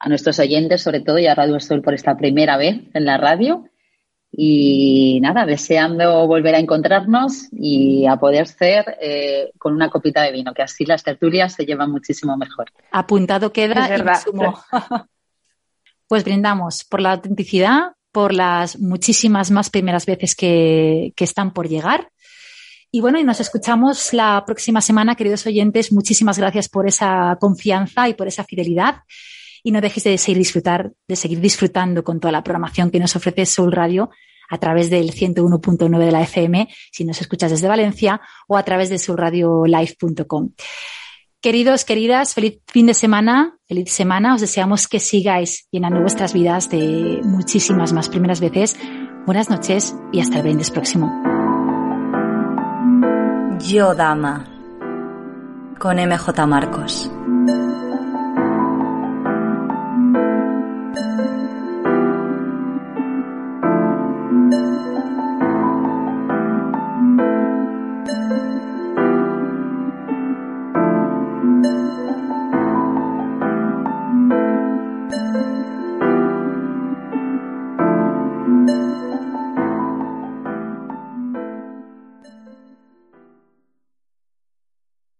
a nuestros oyentes, sobre todo, y a Radio Sol por esta primera vez en la radio. Y nada, deseando volver a encontrarnos y a poder ser eh, con una copita de vino, que así las tertulias se llevan muchísimo mejor. Apuntado queda y sumo. pues brindamos por la autenticidad, por las muchísimas más primeras veces que, que están por llegar. Y bueno, y nos escuchamos la próxima semana, queridos oyentes. Muchísimas gracias por esa confianza y por esa fidelidad. Y no dejes de seguir disfrutar, de seguir disfrutando con toda la programación que nos ofrece Soul Radio a través del 101.9 de la FM, si nos escuchas desde Valencia, o a través de soulradiolive.com. Queridos, queridas, feliz fin de semana, feliz semana. Os deseamos que sigáis llenando vuestras vidas de muchísimas más primeras veces. Buenas noches y hasta el brindis próximo. Yo Dama con MJ Marcos.